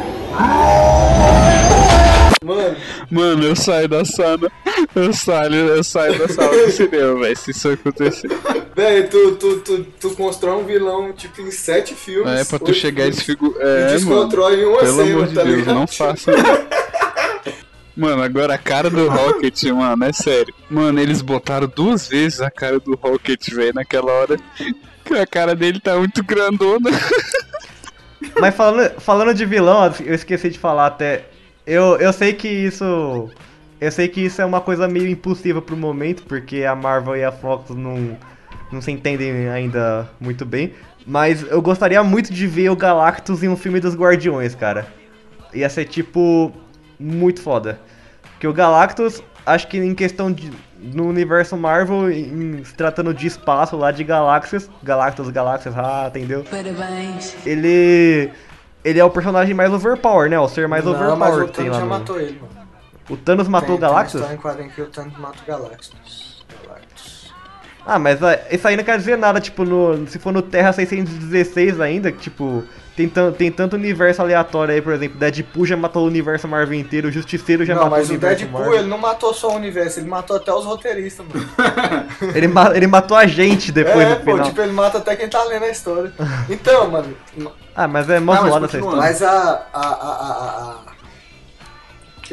Mano, Mano, eu saio da sala. Eu saio, eu saio da sala do cinema, velho. Se isso acontecer. velho, tu, tu, tu, tu constrói um vilão, tipo, em sete filmes. É, pra tu chegar e e É, mano. descontrola em uma Pelo cena, amor de tá Deus, ligado? não faça isso. Mano, agora a cara do Rocket, mano, é sério. Mano, eles botaram duas vezes a cara do Rocket, velho, naquela hora. Que a cara dele tá muito grandona. Mas falando, falando de vilão, eu esqueci de falar até. Eu, eu sei que isso. Eu sei que isso é uma coisa meio impossível pro momento, porque a Marvel e a Fox não, não se entendem ainda muito bem. Mas eu gostaria muito de ver o Galactus em um filme dos Guardiões, cara. Ia ser tipo. muito foda. Porque o Galactus, acho que em questão de. No universo Marvel, em- se tratando de espaço lá de galáxias, Galactus, galáxias, ah, entendeu? Parabéns. Ele. Ele é o personagem mais overpower, né? O ser mais não, mas overpower o que tem Thanos já no- matou ele, mano. O Thanos matou tem, o Galactus? Tem uma história em que o Thanos mata o Galactus. Galactus. Ah, mas ah, isso aí não quer dizer nada, tipo, no, se for no Terra 616 ainda, que, tipo, tem, tem tanto universo aleatório aí, por exemplo, Deadpool já matou o universo Marvel inteiro, o Justiceiro já não, matou mas o o universo Deadpool, Marvel. ele não matou só o universo, ele matou até os roteiristas, mano. Ele, ma- ele matou a gente depois é, no pô, final. tipo, ele mata até quem tá lendo a história. Então, mano. Ah, mas é mó mas zoada essa história. Mas a. a. a. a.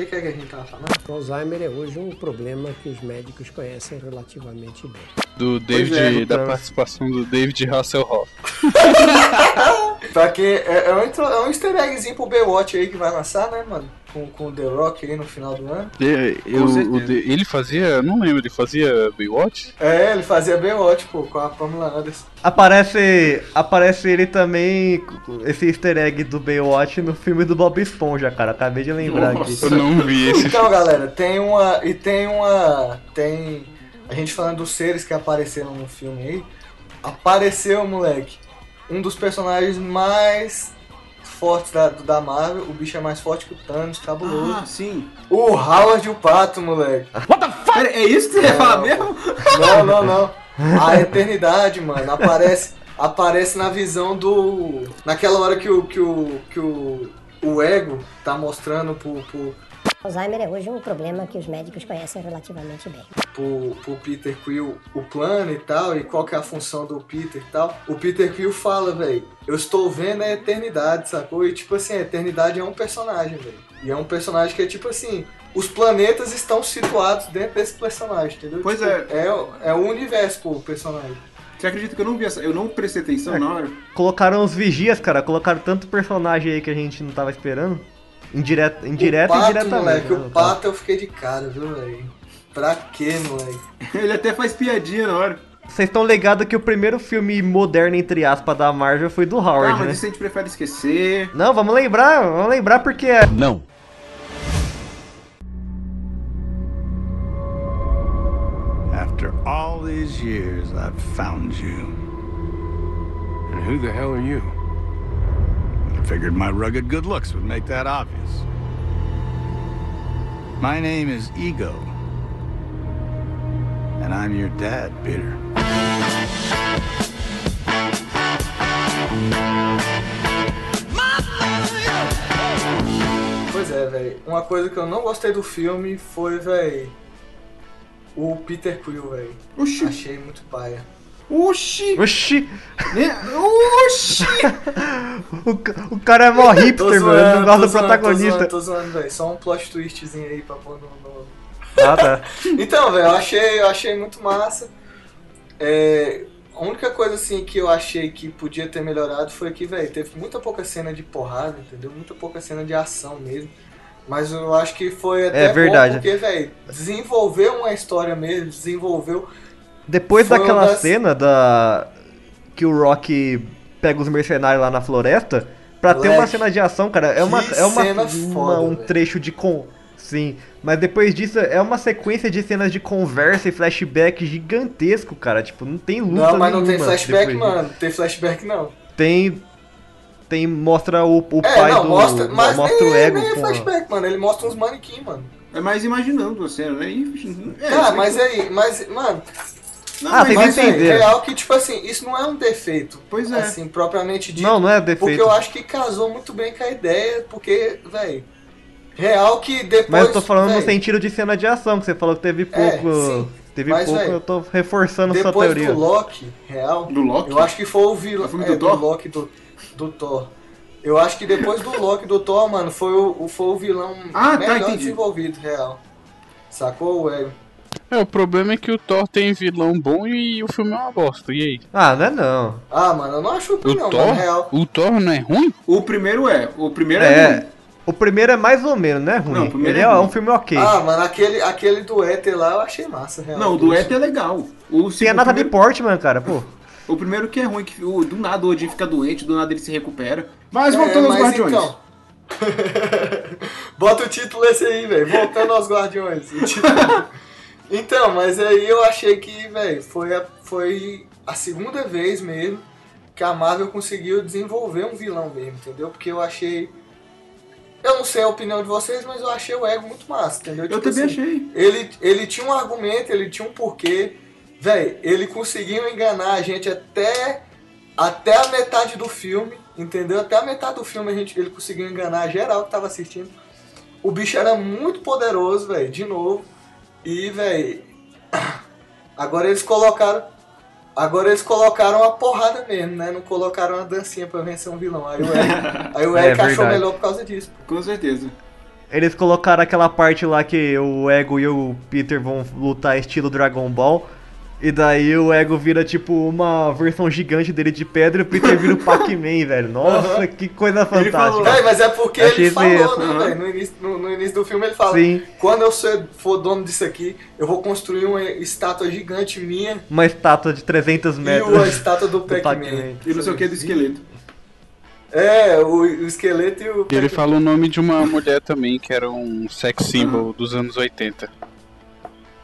que, que é que a gente tava falando? O Alzheimer é hoje um problema que os médicos conhecem relativamente bem. Do David, é, da então. participação do David Hasselhoff. Pra quem. É, é, um, é um easter eggzinho pro Baywatch aí que vai lançar, né, mano? Com, com o The Rock aí no final do ano. É, eu- o de- ele fazia, não lembro, ele fazia Baywatch? É, ele fazia Baywatch, pô, com a Pamela Anderson. Aparece, aparece ele também, esse easter egg do Baywatch no filme do Bob Esponja, cara. Acabei de lembrar aqui. eu não vi esse Então, galera, tem uma. E tem uma. Tem. A gente falando dos seres que apareceram no filme aí. Apareceu, moleque. Um dos personagens mais fortes da, da Marvel. O bicho é mais forte que o Thanos, cabuloso. Ah, sim. O Howard o Pato, moleque. What the fuck? É isso que você ia falar mesmo? Não, não, não. A eternidade, mano, aparece, aparece na visão do. Naquela hora que o. que o. que o. O ego tá mostrando pro, pro, Alzheimer é hoje um problema que os médicos conhecem relativamente bem. pro, pro Peter Quill o plano e tal, e qual que é a função do Peter e tal. O Peter Quill fala, velho, eu estou vendo a eternidade, sacou? E tipo assim, a eternidade é um personagem, velho. E é um personagem que é tipo assim, os planetas estão situados dentro desse personagem, entendeu? Pois Tipo, é. é. o- É o universo, pô, o personagem. Você acredita que eu não vi essa. Eu não prestei atenção na hora? Colocaram os vigias, cara. Colocaram tanto personagem aí que a gente não tava esperando. Indireto, indireto o e pato, indiretamente. moleque, né, o no pato eu fiquei de cara, viu, velho? Pra quê, moleque? Ele até faz piadinha na hora. Vocês estão ligados que o primeiro filme moderno, entre aspas, da Marvel foi do Howard, Ah, mas né? isso a gente prefere esquecer. Não, vamos lembrar, vamos lembrar porque é. Não. After all these years, I've found you. And who the hell are you? I figured my rugged good looks would make that obvious. My name is Ego. And I'm your dad, Peter. Pois é, velho. Uma coisa que eu não gostei do filme foi, velho, o Peter Quill, velho. Achei muito paia. Oxi! Oxi! Oxi! O, o cara é mó hipster, mano. Ele não gosta do protagonista. Tô zoando, tô zoando, velho. Só um plot twistzinho aí pra pôr no... no... Ah, tá. Então, velho, eu achei, eu achei muito massa. É, a única coisa assim que eu achei que podia ter melhorado foi que, velho, teve muita pouca cena de porrada, entendeu? Muita pouca cena de ação mesmo. Mas eu acho que foi até É bom verdade. porque, velho, desenvolveu uma história mesmo, desenvolveu. Depois Foi daquela das- cena da. que o Rock pega os mercenários lá na floresta, pra ter uma cena de ação, cara, é uma. que É uma, cena uma- foda, um velho. trecho de com. Sim. Mas depois disso é uma sequência de cenas de conversa e flashback gigantesco, cara. Tipo, não tem luta Não, mas não tem flashback, mano. Tem flashback não. Tem. Tem. Mostra o, o É, pai não, do. mostra, mas mostra nem, o ego nem é a- flashback, mano. Ele mostra uns manequim, mano. É mais imaginando a cena, né? E- é, isso mas aí, mas, mano. Não, Ah, mas- mas é real que, tipo assim, isso não é um defeito. Pois é. Assim, propriamente dito. Não, não é defeito. Porque eu acho que casou muito bem com a ideia, porque, velho. Real que depois. Mas eu tô falando no véi, sentido de cena de ação, que você falou que teve pouco. É, sim. Teve Mas, pouco, véi, eu tô reforçando sua Depois teoria. do Loki, real. Do Loki? Eu acho que foi o vilão. É é, do Thor? Loki do, do Thor. Eu acho que depois do Loki do Thor, mano, foi o, foi o vilão Ah, tá, melhor entendi. desenvolvido, real. Sacou, velho? É, o problema é que o Thor tem vilão bom e o filme é uma bosta. E aí? Ah, não é não. Ah, mano, eu não acho O não, Thor? mano, real. O Thor não é ruim? O primeiro é. O primeiro é. É. ruim. O primeiro é mais ou menos, né, ruim? Não, o primeiro Ele é é, ruim. um filme ok. Ah, mano, aquele, aquele do Éter lá eu achei massa, real. Não, o do Éter é legal. O, Tem a Natalie primeiro- Portman, cara, pô. O primeiro que é ruim, que o, do nada o Odin fica doente, do nada ele se recupera. Mas É, voltando aos mas Guardiões. então. Bota o título esse aí, velho. Voltando aos Guardiões. o título. então, mas aí eu achei que, velho, foi a, foi a segunda vez mesmo que a Marvel conseguiu desenvolver um vilão mesmo, entendeu? Porque eu achei. Eu não sei a opinião de vocês, mas eu achei o ego muito massa, entendeu? Eu Tipo também assim, achei. Ele, ele tinha um argumento, ele tinha um porquê. Véi, ele conseguiu enganar a gente até, até a metade do filme, entendeu? Até a metade do filme a gente, ele conseguiu enganar geral que tava assistindo. O bicho era muito poderoso, velho, de novo. E, velho, agora eles colocaram. Agora eles colocaram a porrada mesmo, né? Não colocaram uma dancinha pra vencer um vilão. Aí o Eric, aí o É, Eric achou verdade. melhor por causa disso. Com certeza. Eles colocaram aquela parte lá que o Ego e o Peter vão lutar estilo Dragon Ball. E daí o Ego vira tipo uma versão gigante dele de pedra e o Peter vira o Pac-Man, velho. Nossa, que coisa Ele falou- fantástica. Véi, mas é porque Achei ele isso falou, mesmo. né, Aham. velho? No início, no, no início do filme ele fala: Sim. quando eu ser- for dono disso aqui, eu vou construir uma estátua gigante minha Uma estátua de 300 e metros. uma estátua do do Pac-Man. E não sei o que do esqueleto. É, o, o esqueleto e o. E ele fala o nome de uma mulher também, que era um sex symbol dos anos 80.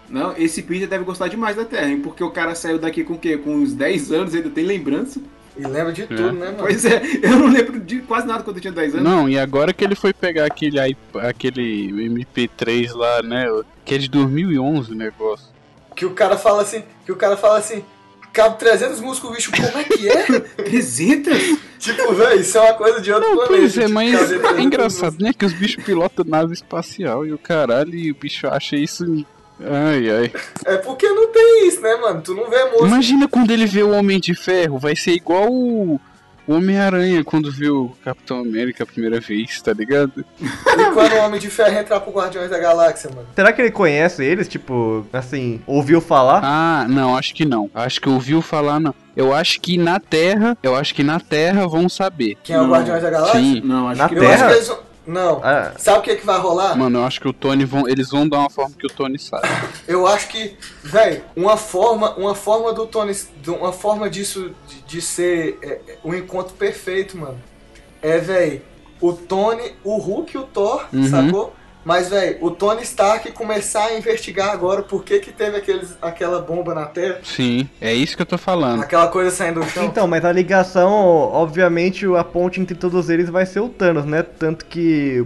Não, esse Peter deve gostar demais da Terra, hein? Porque o cara saiu daqui com o quê? Com uns 10 anos, ainda tem lembrança. E lembra de tudo, né, mano? Pois é, eu não lembro de quase nada quando eu tinha 10 anos. Não, e agora que ele foi pegar aquele, aquele MP3 lá, né? Que é de 2011 o negócio. Que o cara fala assim, que o cara fala assim, cabe 300 músicos, bicho, como é que é? 300? tipo, velho, isso é uma coisa de outro Não, planeta. pois é, tipo, mas é 300 engraçado, né? Que os bichos pilotam nave espacial e o caralho, e o bicho acha isso. Ai, ai. É porque não tem isso, né, mano? Tu não vê música. Imagina quando ele vê o Homem de Ferro, vai ser igual o o Homem-Aranha quando viu o Capitão América a primeira vez, tá ligado? E quando o Homem de Ferro entrar pro Guardiões da Galáxia, mano? Será que ele conhece eles? Tipo, assim, ouviu falar? Ah, não, acho que não. Acho que ouviu falar, não. Eu acho que na Terra, eu acho que na Terra vão saber. Quem é o Guardiões da Galáxia? Sim. Não, acho Na que Eu acho Terra? que eles vão... Não. Ah. Sabe o que, que vai rolar? Mano, eu acho que o Tony vão, eles vão dar uma forma que o Tony sabe. Eu acho que, velho, uma forma, uma forma do Tony, uma forma disso de, de ser é, é, um encontro perfeito, mano. É, velho, o Tony, o Hulk e o Thor, Uhum. sacou? Mas, velho, o Tony Stark começar a investigar agora por que que teve aqueles, aquela bomba na Terra, Sim, é isso que eu tô falando. aquela coisa saindo do chão. Então, mas a ligação, obviamente, a ponte entre todos eles vai ser o Thanos, né? Tanto que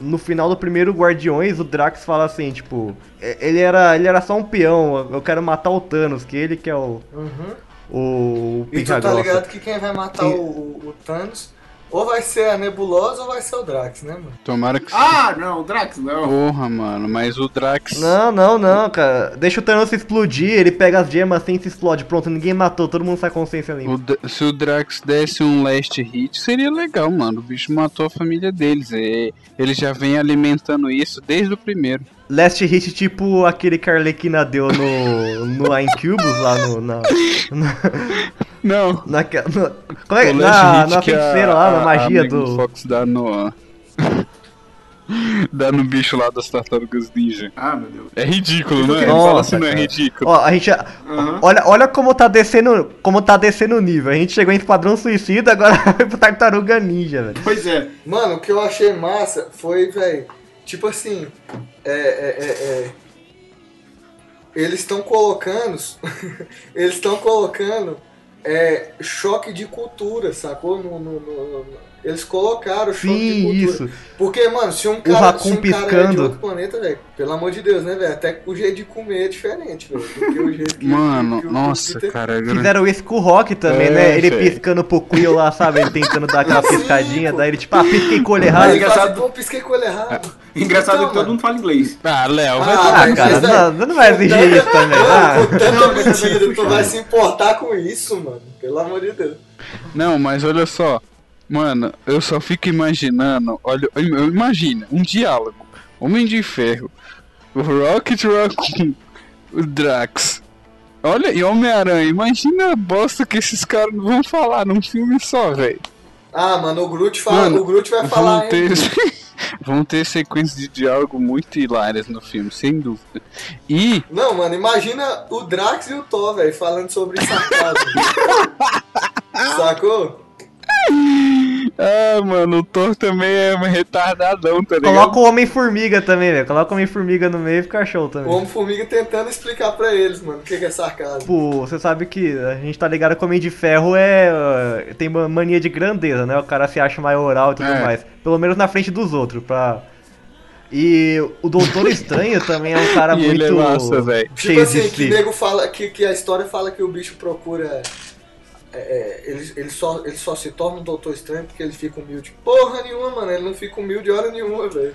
no final do primeiro Guardiões, o Drax fala assim, tipo, "É- ele era, ele era só um peão, eu quero matar o Thanos, que ele que é o Uhum. o E tu tá ligado que quem vai matar E- o, o- o Thanos ou vai ser a Nebulosa ou vai ser o Drax, né, mano? Tomara que Ah, não, Drax não. Porra, mano, mas o Drax. Não, não, não, cara. Deixa o Thanos explodir, ele pega as gemas assim e se explode. Pronto, ninguém matou, todo mundo sai consciência limpa. o D- se o Drax desse um last hit, seria legal, mano. O bicho matou a família deles. E ele já vem alimentando isso desde o primeiro. Last hit tipo aquele que a Arlequina deu no, no Incubus lá no. Na, na, Não. na, como é, O last na, hit na que a- feiticeira lá, na a- magia a do. Fox dá no. Dá no bicho lá das tartarugas ninja. Ah, meu Deus. É ridículo, não é? Nossa, Fala se não é ridículo. Ó, a gente. Olha, olha como tá descendo. Como tá descendo o nível. A gente chegou em Esquadrão Suicida, agora vai pro Tartaruga Ninja, velho. Pois é. Mano, o que eu achei massa foi, velho, tipo assim, é, é, é, é, eles estão colocando, eles estão colocando é, choque de cultura, sacou? No, no- no- eles colocaram choque de Sim, cultura. isso. Porque, mano, se um O cara, Raccoon se um cara é de piscando. outro planeta, velho, pelo amor de Deus, né, velho? Até o jeito de comer é diferente, velho. do que o jeito que- Mano, que o- nossa, que- cara. Fizeram isso com o Rock também, É, né? Ele velho. piscando pro Quill lá, sabe? Ele tentando dar aquela Sim, piscadinha, pô. daí ele tipo, ah, pisquei com o olho errado. assim, pô, pisquei com o olho errado. Engraçado Então, é que todo mundo fala inglês. Ah, Léo, vai Ah, Ah, cara, cu. não, não vai exigir isso também. Ah. Não, tu vai se importar com isso, mano. Pelo amor de Deus. Não, mas olha só. Mano, eu só fico imaginando. Olha, imagina, um diálogo. Homem de Ferro, Rocket Raccoon, o Drax. Olha, e Homem-Aranha, imagina a bosta que esses caras vão falar num filme só, velho. Ah, mano, o Groot, fala, Mano, o Groot vai Vão falar, ter, hein? vão ter sequências de diálogo muito hilárias no filme, sem dúvida. E Não, mano, imagina o Drax e o Thor, velho, falando sobre sarcasmo. Sacou? Ah, mano, o Thor também é um retardadão, tá ligado? Coloca o Homem-Formiga também, velho. Coloca o Homem-Formiga no meio e fica show O também. Homem-Formiga tentando explicar pra eles, mano, o que que é sarcasmo. Tipo, você sabe que a gente tá ligado que o Homem de Ferro é. uh, tem uma mania de grandeza, né? O cara se acha maioral e tudo É. mais. Pelo menos na frente dos outros, pra. E o Doutor Estranho também é um cara E muito. ele é massa, velho. Tipo Cheio assim, de que nego fala, que, que a história fala que o bicho procura. É, é, ele, ele, só, ele só se torna um doutor estranho porque ele fica humilde. Porra nenhuma, mano. Ele não fica humilde hora nenhuma, velho.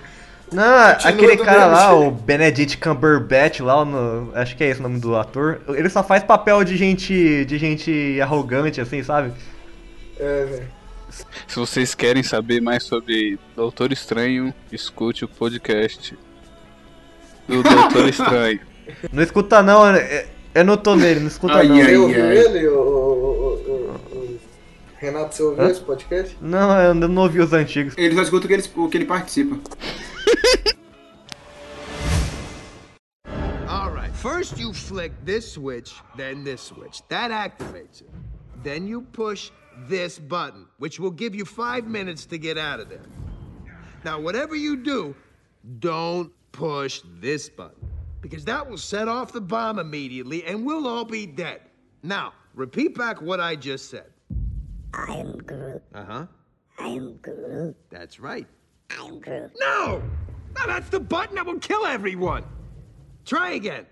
Não, Continua aquele cara lá, jeito. o Benedict Cumberbatch lá, no- acho que é esse o nome do ator. Ele só faz papel de gente, de gente arrogante, assim, sabe? É, velho. Se vocês querem saber mais sobre Doutor Estranho, escute o podcast do Doutor Estranho. Não escuta não, eu- eu não tô nele, não escuta Ai, não. ai, ouviu ai. ele, o- Renato, você ouviu Hã? esse podcast? Não, eu não ouvi os antigos. Ele só escuta o que ele, o que ele participa. All right. First, you flick this switch, then this switch. That activates it. Then you push this button, which will give you five minutes to get out of there. Now, whatever you do, don't push this button, because that will set off the bomb immediately and we'll all be dead. Now, repeat back what I just said. I am Groot. Uh huh. I am Groot. That's right. I am Groot. No! No, that's the button that will kill everyone! Try again.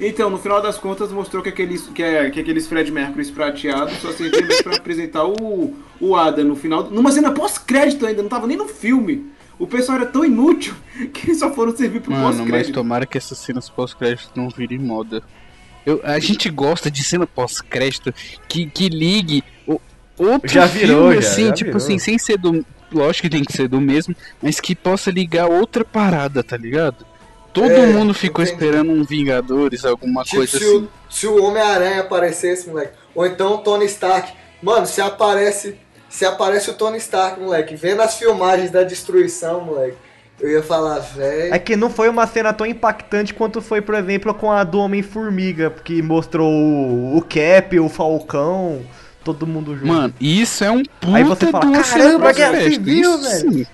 Então, no final das contas, mostrou que aqueles, que, é, que aqueles Fred Mercury prateados só serviam pra apresentar o, o Adam no final. Numa cena pós-crédito ainda, não tava nem no filme. O pessoal era tão inútil que eles só foram servir pro Mano, mas pós-crédito. tomara que essas cenas pós-crédito não virem moda. Eu, a gente gosta de cena pós-crédito que, que ligue o, outro Já virou, filme, já, assim, já tipo virou. assim, sem ser do. Lógico que tem que ser do mesmo, mas que possa ligar outra parada, tá ligado? Todo É, mundo ficou entendi. esperando um Vingadores, alguma Tipo, coisa se, assim. o, se o Homem-Aranha aparecesse, moleque. Ou então o Tony Stark. Mano, se aparece. Se aparece o Tony Stark, moleque, vendo as filmagens da destruição, moleque, eu ia falar, velho. É que não foi uma cena tão impactante quanto foi, por exemplo, com a do Homem-Formiga, que mostrou o, Cap, o Falcão, todo mundo junto. Mano, isso é um puta Aí você fala, "Caramba, Guerra Civil, velho."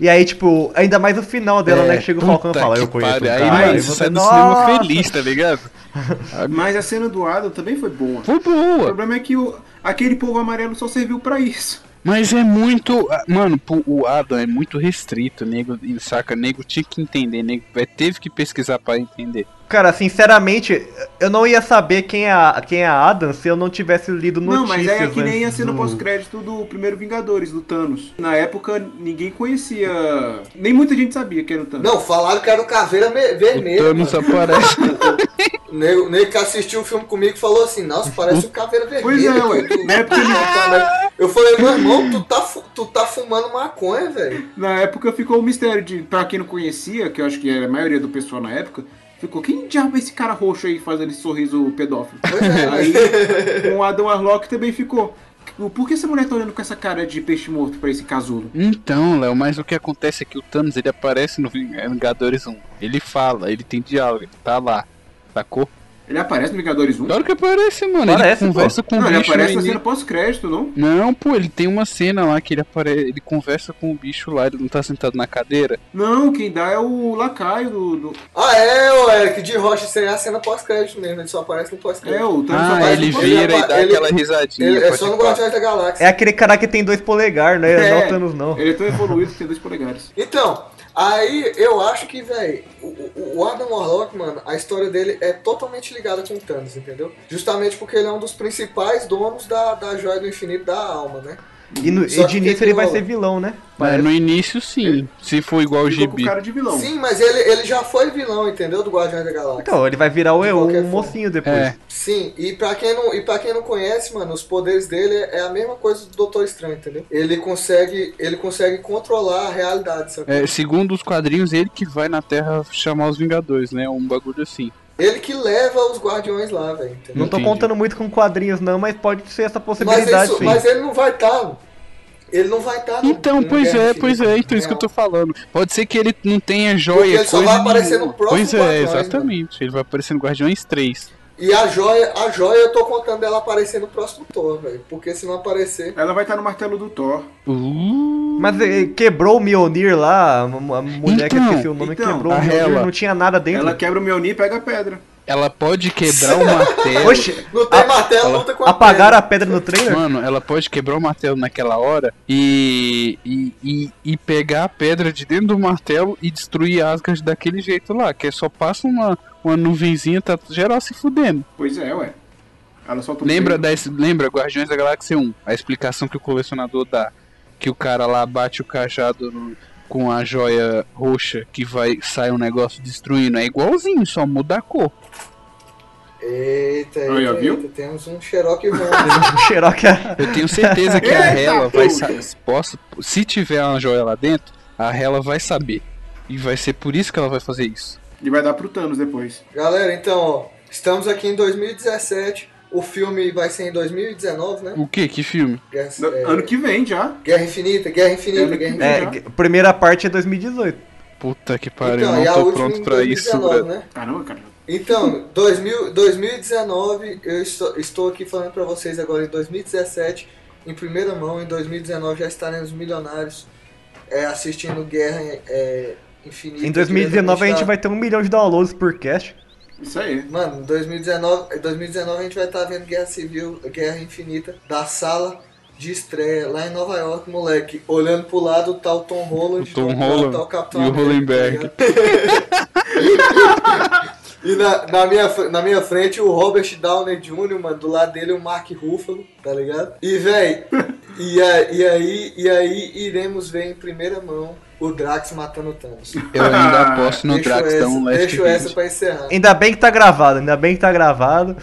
E aí, tipo, ainda mais o final dela, É, né? Que chega o Falcão e fala, eu conheço o Aí, cara. mano, e você sai do cinema feliz, tá ligado? Mas a cena do Adam também foi boa. Foi O boa. problema é que o, aquele povo amarelo só serviu pra isso. Mas é muito. ah, Mano, o Adam é muito restrito, nego, e saca? Nego tinha que entender, nego é, teve que pesquisar pra entender. Cara, sinceramente, eu não ia saber quem é, a, quem é a Adam se eu não tivesse lido Não, notícias. mas é que nem a antes cena do- pós-crédito do primeiro Vingadores, do Thanos. Na época, ninguém conhecia. Nem muita gente sabia que era o Thanos. Não, falaram que era o Caveira me- O Vermelho. Thanos mano. aparece. O nego, o nego que assistiu o filme comigo falou assim, nossa, parece o Caveira Vermelho. Pois é, ué. Do- Na época Eu falei, meu irmão, tu tá, tu tá fumando maconha, velho. Na época ficou o mistério de, pra quem não conhecia, que eu acho que era a maioria do pessoal na época, ficou, quem diabo é esse cara roxo aí fazendo esse sorriso pedófilo? é. aí com o Adam Warlock também ficou. Por que essa mulher tá olhando com essa cara de peixe morto pra esse casulo? Então, Léo, mas o que acontece é que o Thanos ele aparece no Vingadores 1. Ele fala, ele tem diálogo, ele tá lá. Sacou? Ele aparece no Vingadores 1? Claro que aparece, mano. Parece, ele conversa pô. com Não, o ele bicho. aparece no na cena pós-crédito, não? Não, pô, ele tem uma cena lá que ele aparece, ele conversa com o bicho lá, ele não tá sentado na cadeira. Não, quem dá é o lacaio do. do- Ah, é, ô Eric, de Rocha, isso aí é a cena pós-crédito mesmo, ele só aparece no pós-crédito. É, o Thanos só Ah, aparece ele vira e dá ele- aquela risadinha. Ele, é só no. Guardiões da Galáxia. É aquele cara que tem dois polegares, né? É. Não é o Thanos, não. Ele é tão evoluído que tem dois polegares. Então, aí eu acho que, velho, o, Adam Warlock, mano, a história dele é totalmente ligada com o Thanos, entendeu? Justamente porque ele é um dos principais donos da, da joia do infinito da alma, né? E, no, Só início ele vai ser vilão, né? É, no início, sim. Se for igual o Gibi. cara de vilão. Sim, mas ele, ele já foi vilão, entendeu? Do Guardiões da Galáxia. Então, ele vai virar o, qualquer forma. mocinho depois. É. Sim, e pra, quem não, e pra quem não conhece, mano, os poderes dele é a mesma coisa do Doutor Estranho, entendeu? Ele consegue, ele consegue controlar a realidade, sabe? É, segundo os quadrinhos, ele que vai na Terra chamar os Vingadores, né? Um bagulho assim. Ele que leva os guardiões lá, velho? Não tô Entendi. contando muito com quadrinhos, não, mas pode ser essa Mas, possibilidade, isso, sim. mas ele não vai estar. ele não vai estar. Então, pois é, pois é, então isso que eu tô falando. Pode ser que ele não tenha joia, ele só vai aparecer no próximo Pois é, Guardiões, né? exatamente. Ele vai aparecer no Guardiões 3. E a joia, a joia eu tô contando ela aparecer no próximo Thor, velho. Porque se não aparecer. Ela vai estar no martelo do Thor. Uh, Mas eh, quebrou o Mjolnir lá, a mu- a mulher que Então, esqueci o nome então, quebrou o a Mjolnir, Hela. não tinha nada dentro. Ela quebra o Mjolnir e pega a pedra. ela pode quebrar o martelo. Oxe, Não tem martelo, luta com a apagaram a pedra no trailer? Mano, ela pode quebrar o martelo naquela hora e, e, e, e pegar a pedra de dentro do martelo e destruir Asgard daquele jeito lá, que é só passa uma, uma nuvenzinha, tá geral se fudendo. Pois é, ué. Ela um Lembra, da, lembra Guardiões da Galáxia 1, a explicação que o colecionador dá, que o cara lá bate o cajado no- com a joia roxa que vai sai um negócio destruindo, é igualzinho, só muda a cor. Eita, ó, eita, viu? eita, temos um Xerox é- Eu tenho certeza que a Eita, Hela vai puta. sa- possa, se tiver uma joia lá dentro, a Hela vai saber. E vai ser por isso que ela vai fazer isso. E vai dar pro Thanos depois. Galera, então, ó, estamos aqui em 2017. O filme vai ser em 2019, né? O que? Que filme? Guerra, No- é, Ano que vem já. Guerra Infinita, Guerra Infinita, Guerra. Infinita. É, primeira parte é 2018. Puta que pariu, Então, e a não tô última pronto pra isso, 2019, brother. né? Caramba, cara. Então, 2000, 2019, eu estou, estou aqui falando pra vocês agora em 2017, em primeira mão, em 2019 já estaremos milionários é, assistindo Guerra é, Infinita. Em 2019 a gente vai ter um milhão de downloads por cast. Isso aí. Mano, em 2019, em 2019 a gente vai estar vendo Guerra Civil, Guerra Infinita, da sala de estreia lá em Nova York, moleque. Olhando pro lado tá o Tom Holland, O Tom Holland tá o Capitão e o América, Hollenberg. E na, na, minha, na minha frente o Robert Downey Jr., mano, do lado dele o Mark Ruffalo, tá ligado? E, véi, e, a- e aí, e aí iremos ver em primeira mão o Drax matando o Thanos. Eu ainda aposto no Deixo Drax, essa, então Last deixo essa pra encerrar. Ainda bem que tá gravado, ainda bem que tá gravado.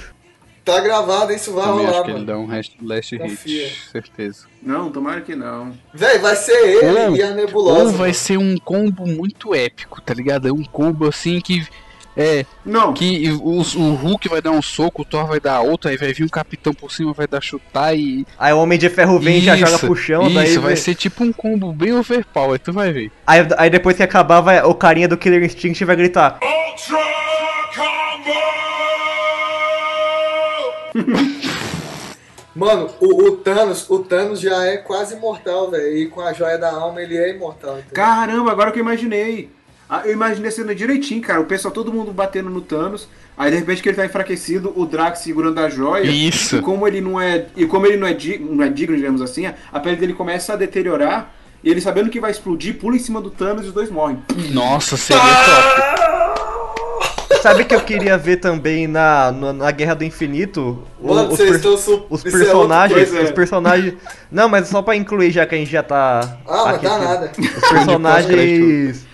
Tá gravado, isso vai Também rolar, acho que ele mano. dá um rest- Last Confia. Hit, certeza. Não, tomara que não. Véi, vai ser ele Ou- e a Nebulosa. Ou vai mano. ser um combo muito épico, tá ligado? É um combo assim que. É. Não. Que o, o Hulk vai dar um soco, o Thor vai dar outro, aí vai vir um capitão por cima, vai dar chutar e. Aí o Homem de Ferro vem e já joga Isso, pro chão, Isso, daí vai ser tipo um combo bem overpower, tu vai ver. Aí, aí depois que acabar, vai, o carinha do Killer Instinct vai gritar. Ultra Combo! Mano, o, o Thanos, o Thanos já é quase imortal, velho. E com a joia da alma ele é imortal, entendeu? Caramba, agora que eu imaginei. Ah, eu imaginei a cena direitinho, cara. O pessoal, todo mundo batendo no Thanos. Aí de repente que ele tá enfraquecido, o Drax segurando a joia. Isso. E como ele não é. E como ele não é, não é digno, digamos assim, a pele dele começa a deteriorar. E ele sabendo que vai explodir, pula em cima do Thanos e os dois morrem. Nossa, seria top. Sabe que eu queria ver também na, na, na Guerra do Infinito? Mano, os, vocês per- os é personagens. coisa, os é. personagens. Não, mas só pra incluir, já que a gente já tá. Ah, mas aqui, dá aqui, nada. Os personagens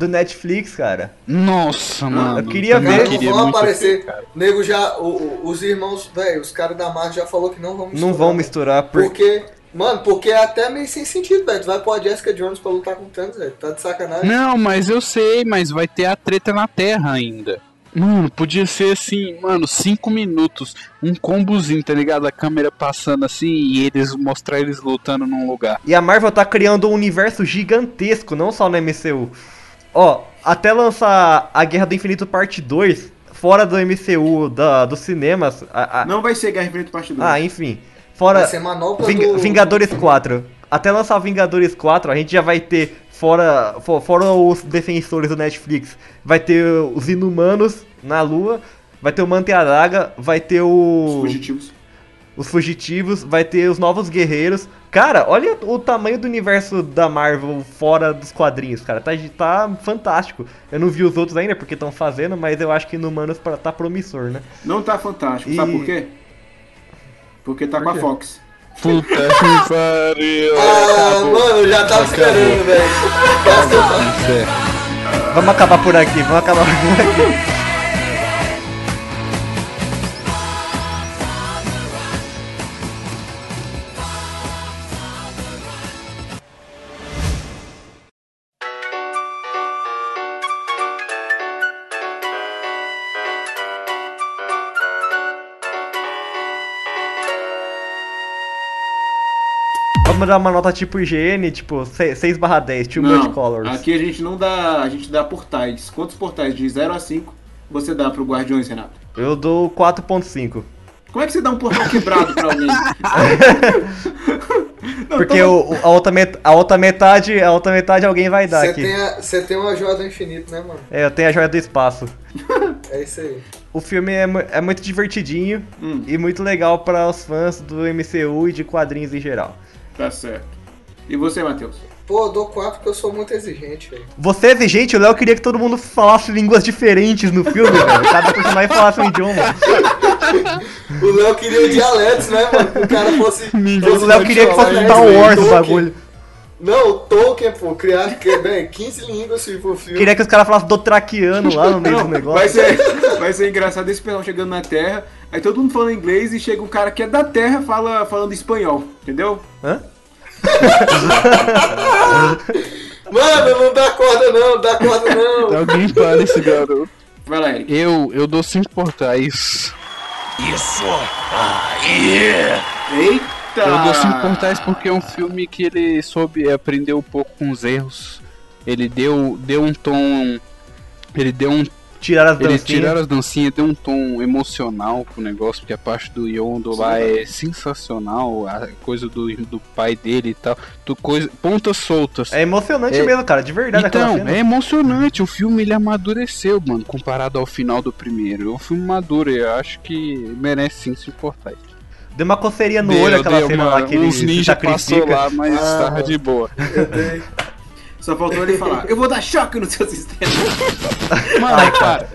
do Netflix, cara. Nossa, mano. Eu queria também ver. Não queria vão aparecer. ver, cara. Nego já. o- o- os irmãos, velho, os caras da Marvel já falou que não vão misturar. Não vão misturar por... Porque. Mano, porque é até meio sem sentido, velho. Tu vai pôr a Jessica Jones pra lutar com o Thanos, velho. Tá de sacanagem. Não, mas eu sei, mas vai ter a treta na Terra ainda. Mano, podia ser assim, mano, cinco minutos, um combozinho, tá ligado? A câmera passando assim e eles mostrar eles lutando num lugar. E a Marvel tá criando um universo gigantesco, não só no MCU. Ó, até lançar a Guerra do Infinito Parte 2, fora do MCU, da, dos cinemas. a- a- Não vai ser Guerra Infinita Parte 2. Ah, enfim. Fora Vai ser manopla Ving- do- Vingadores 4. Até lançar Vingadores 4, a gente já vai ter, fora, fo- fora os defensores do Netflix, vai ter os Inumanos na Lua, vai ter o Manteadaga, vai ter o... Os fugitivos. Os fugitivos, vai ter os novos guerreiros. Cara, olha o tamanho do universo da Marvel fora dos quadrinhos, cara. Tá, tá fantástico. Eu não vi os outros ainda porque estão fazendo, mas eu acho que Inumanos pra- tá promissor, né? Não tá fantástico, E- sabe por quê? Porque tá Por com a? Fox. Puta que pariu. Ah, mano, já tava esperando, velho. Vamos acabar por aqui, vamos acabar por aqui. Vamos dar uma nota tipo IGN, tipo 6 barra 10, too much Não, colors. aqui a gente não dá, a gente dá portais. Quantos portais de 0 a 5 você dá pro Guardiões, Renato? Eu dou 4.5. Como é que você dá um portal quebrado pra alguém? Porque o, o- a, outra met- a outra metade, a outra metade alguém vai dar Você aqui. você tem uma joia do infinito, né, mano? É, eu tenho a joia do espaço. É isso aí. O filme é, é muito divertidinho Hum. e muito legal para os fãs do MCU e de quadrinhos em geral. Tá certo. E você, Matheus? Pô, eu dou 4 porque eu sou muito exigente, velho. Você é exigente, o Léo queria que todo mundo falasse línguas diferentes no filme, velho. Cada personagem falasse um idioma. O Léo queria dialetos, né, mano? Que o cara fosse. O Léo queria que fosse Star Wars o bagulho. Não, o Tolkien, pô, criar que, bem, 15 línguas se for filme. Queria que os caras falassem dotraquiano lá no meio do Vai negócio. ser, vai ser engraçado esse pessoal chegando na Terra, aí todo mundo falando inglês e chega um cara que é da Terra fala, falando espanhol, entendeu? Hã? Mano, não dá corda não, dá corda não. Alguém para esse garoto. Vai lá, Eric. Eu, eu dou cinco portais. Isso! Ah, yeah! Eita! Eu dou cinco portais porque é um filme que ele soube aprender um pouco com os erros. Ele deu, deu um tom. Ele deu um. Tirar as Ele dancinhas. tiraram as dancinhas, deu um tom emocional pro negócio, porque a parte do Yondo lá é sensacional, a coisa do, do pai dele e tal. Tu coisa, pontas soltas. É emocionante É- mesmo, cara, de verdade Então, é emocionante. O filme ele amadureceu, mano, comparado ao final do primeiro. É um filme maduro eu acho que merece sim se importar. Deu uma coceirinha no Deu, olho aquela deu, cena mano. lá que ele Uns ninja sacrifica. passou lá, mas Ah, tava de boa. Só faltou ele falar, eu vou dar choque no seu sistema. Mano, cara.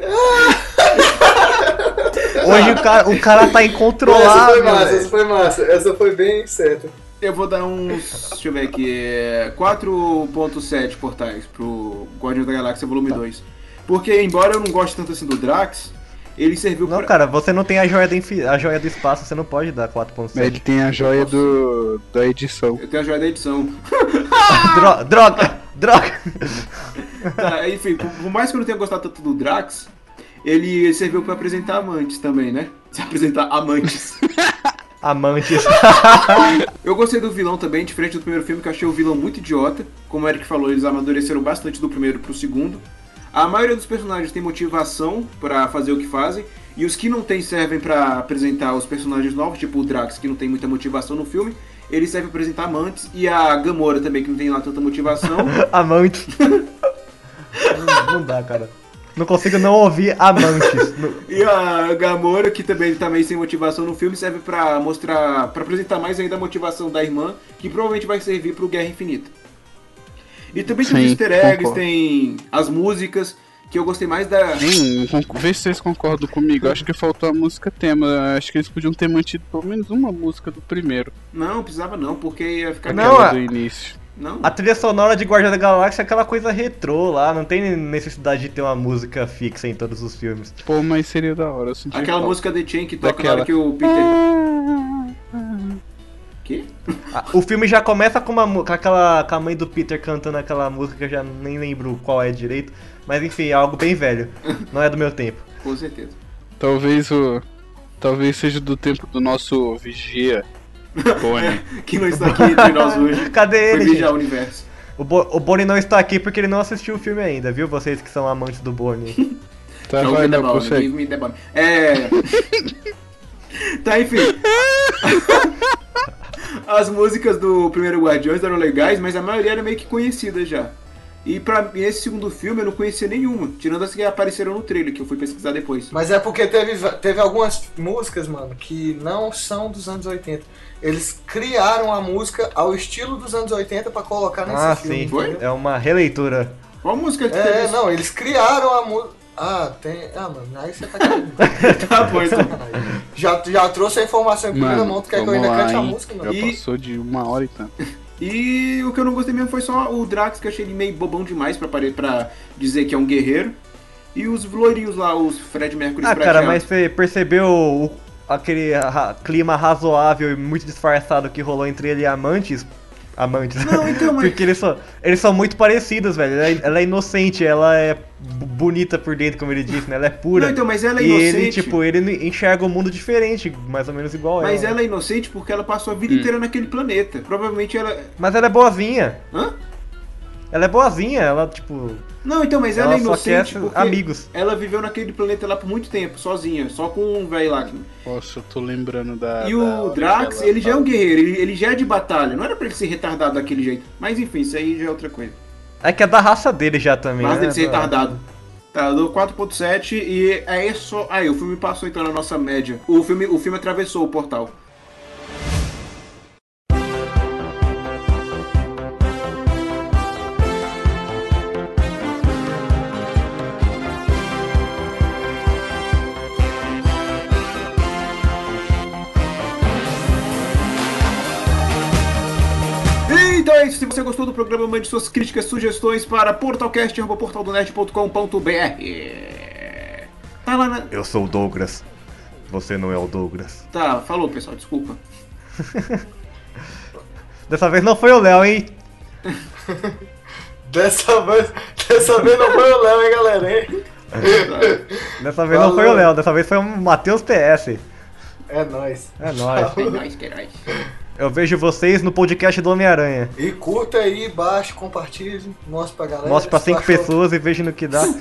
Hoje o cara, o cara tá Essa incontrolável. foi massa, velho. essa foi massa. Essa foi bem certa. Eu vou dar uns, deixa eu ver aqui, é, 4.7 portais pro Guardiões da Galáxia Volume 2. Porque, embora eu não goste tanto assim do Drax, ele serviu Não, pra... cara, você não tem a joia, do infi- a joia do espaço, você não pode dar 4.7. Ele tem a joia do, da edição. Eu tenho a joia da edição. Dro- droga, droga. Tá, enfim, por, por mais que eu não tenha gostado tanto do Drax, ele serviu pra apresentar amantes também, né? Se apresentar amantes. Amantes. eu gostei do vilão também, diferente do primeiro filme, que eu achei o vilão muito idiota. Como o Eric falou, eles amadureceram bastante do primeiro pro segundo. A maioria dos personagens tem motivação pra fazer o que fazem, e os que não tem servem pra apresentar os personagens novos, tipo o Drax, que não tem muita motivação no filme. Ele serve pra apresentar amantes, e a Gamora também, que não tem lá tanta motivação. Amantes. não, não dá, cara. Não consigo não ouvir amantes. E a Gamora, que também tá meio sem motivação no filme, serve pra mostrar, pra apresentar mais ainda a motivação da irmã, que provavelmente vai servir pro Guerra Infinita. E também tem os Sim, easter eggs, concordo. tem as músicas, que eu gostei mais da... Sim, vê se vocês concordam comigo. Acho que faltou a música tema. Acho que eles podiam ter mantido pelo menos uma música do primeiro. Não, precisava não, porque ia ficar... Não, Aquela a- do início. Não. A trilha sonora de Guardião da Galáxia é aquela coisa retrô lá, não tem necessidade de ter uma música fixa em todos os filmes. Pô, mas seria da hora. eu senti Aquela falta. música The Chain que toca na hora que o Peter. Que? Ah, O filme já começa com, uma, com aquela com a mãe do Peter cantando aquela música que eu já nem lembro qual é direito, mas enfim, é algo bem velho. Não é do meu tempo. Com certeza. Talvez o. Talvez seja do tempo do nosso vigia. Bonnie. que não está aqui entre nós hoje. Cadê ele, vigiar o universo. O, Bo o Bonnie não está aqui porque ele não assistiu o filme ainda, viu? Vocês que são amantes do Bonnie. Tá, Show vai, me não, consegue. É. tá, enfim. As músicas do primeiro Guardiões eram legais, mas a maioria era meio que conhecida já. E pra esse segundo filme eu não conhecia nenhuma, tirando as que apareceram no trailer, que eu fui pesquisar depois. Mas é porque teve, teve algumas músicas, mano, que não são dos anos 80. Eles criaram a música ao estilo dos anos 80 pra colocar nesse ah, filme. sim. entendeu? É uma releitura. Qual música que É, teve? não, eles criaram a música. Ah, tem. Ah, mano, aí você tá querendo. tá bom, então. já, já trouxe a informação em primeira Mano, mão, tu quer que eu ainda lá, cante a música, mano? Já E- passou de uma hora e tanto. E o que eu não gostei mesmo foi só o Drax, que eu achei ele meio bobão demais pra, pare- pra dizer que é um guerreiro. E os loirinhos lá, os Fred Mercury Ah, cara, mas você percebeu o- aquele clima razoável e muito disfarçado que rolou entre ele e Amantes? Amantes. Não, então, mas- Porque eles são, eles são muito parecidos, velho. Ela é, ela é inocente, ela é bonita por dentro, como ele disse, né? Ela é pura. Não, então, mas ela é e ele, inocente. tipo, ele enxerga o mundo diferente, mais ou menos igual Mas ela. ela é inocente porque ela passou a vida inteira naquele planeta. Provavelmente ela. Mas ela é boazinha. Hã? Ela é boazinha, ela, tipo. Não, então, mas ela, Ela é só inocente quer porque amigos. ela viveu naquele planeta lá por muito tempo, sozinha, só com um velho lá. Nossa, eu tô lembrando da. E da o Drax, ela ele já é um guerreiro, ele, ele já é de batalha. Não era pra ele ser retardado daquele jeito. Mas enfim, isso aí já é outra coisa. É que é da raça dele já também. Mas né? dele ser Da- retardado. Tá, eu dou 4.7 e é isso. Aí, o filme passou então na nossa média. O filme, o filme atravessou o portal. Você gostou do programa, mande suas críticas, sugestões para portalcast.portaldonerd.com.br Tá lá na... Eu sou o Douglas. Você não é o Douglas. Tá, falou pessoal, desculpa. Dessa vez não foi o Léo, hein? Dessa vez, dessa vez não foi o Léo, hein, galera? hein? Dessa vez não foi o Falou. Léo, dessa vez foi o Matheus PS. É nóis. É nóis. É nóis, que é nóis. Eu vejo vocês no podcast do Homem-Aranha. E curta aí, baixe, compartilhe, mostre pra galera. Mostre pra cinco achou- pessoas e veja no que dá.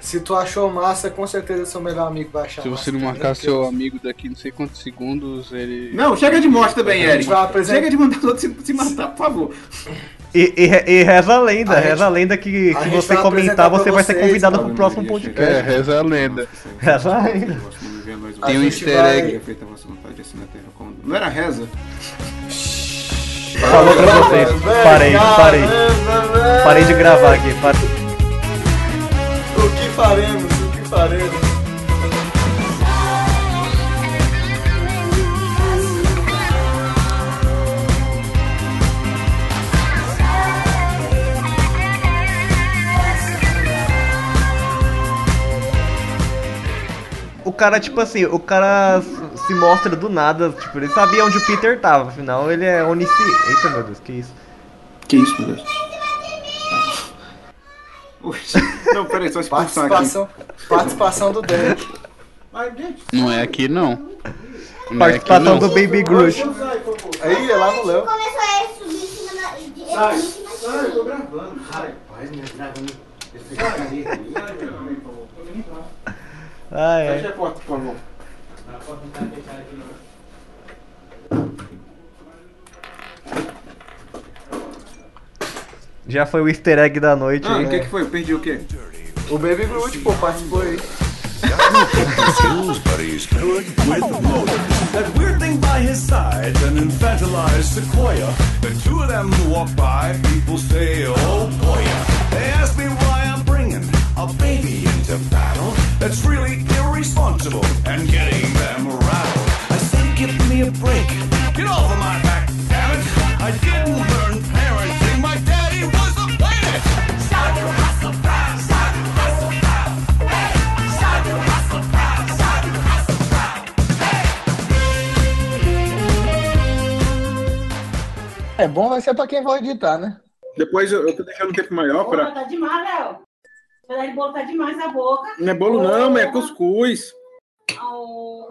Se tu achou massa, com certeza seu melhor amigo vai achar Se massa você não marcar seu amigo daqui não sei quantos segundos, ele. Não, chega de morte também, Eric. vai apresentar- Chega de mandar os outros se, se matar, por favor. E, e, e reza a lenda, A reza gente- a lenda que a se você comentar, você vai ser vocês, convidado cara. pro próximo É, podcast. reza a lenda. Reza a lenda. Tem um easter egg. Feita a vossa vontade, na terra como- Não era reza? Falou pra vocês. Parei, parei. Parei de gravar aqui. O que faremos? O que faremos? O cara, tipo assim, o cara se mostra do nada, tipo, ele sabia onde o Peter tava, afinal ele é onisciente. Eita meu Deus, que isso? Que isso, meu Deus? Não, peraí, só expulsar aqui. Participação, participação do Dan. Não é aqui não. Não é aqui Participação não. do Baby Groot. Aí, é lá no Léo. Começou a subir em cima da. Sai, sai, eu tô gravando. Sai. Ai, Fecha ai. a porta, por favor. Já foi o easter egg da noite Ah, aí. o que que foi? Eu perdi o quê? O Baby Groot, pô, participou aí. That weird thing by his side, an infantilized sequoia. The two of them walk by, people say, oh boy. They ask me why I'm bringing a baby into battle. That's really irresponsible and getting É vai ser pra quem vai editar, né? Depois eu, eu tô deixando um tempo maior Porra, pra. tá demais, Léo. Pedaço de bolo tá demais na boca. Não é bolo, não, é cuscuz. Oh,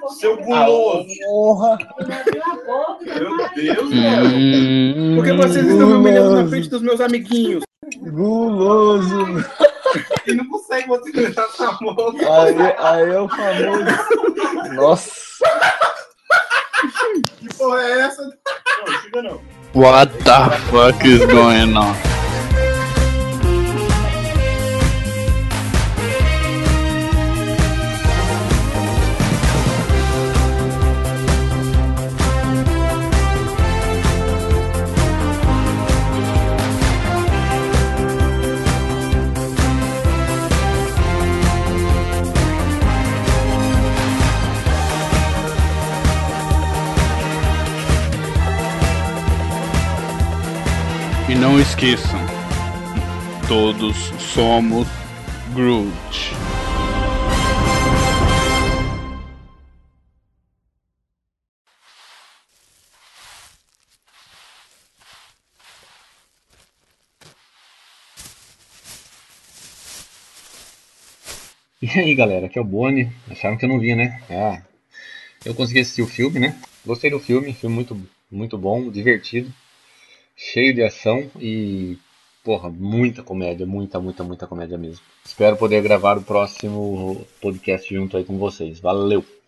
boca. Seu guloso. Porra. Boca, Meu Deus, Léo. Por que vocês estão me humilhando na frente dos meus amiguinhos? Guloso. E não consegue você essa boca. Aí, aí é o famoso. Nossa. Que porra é essa? Não, chega não. What the fuck is going on? Não esqueçam, todos somos Groot. E aí galera, aqui é o Boni. Acharam que eu não vinha, né? Ah, eu consegui assistir o filme, né? Gostei do filme, filme muito, muito bom, divertido, cheio de ação e, porra, muita comédia, muita, muita, muita comédia mesmo. Espero poder gravar o próximo podcast junto aí com vocês. Valeu!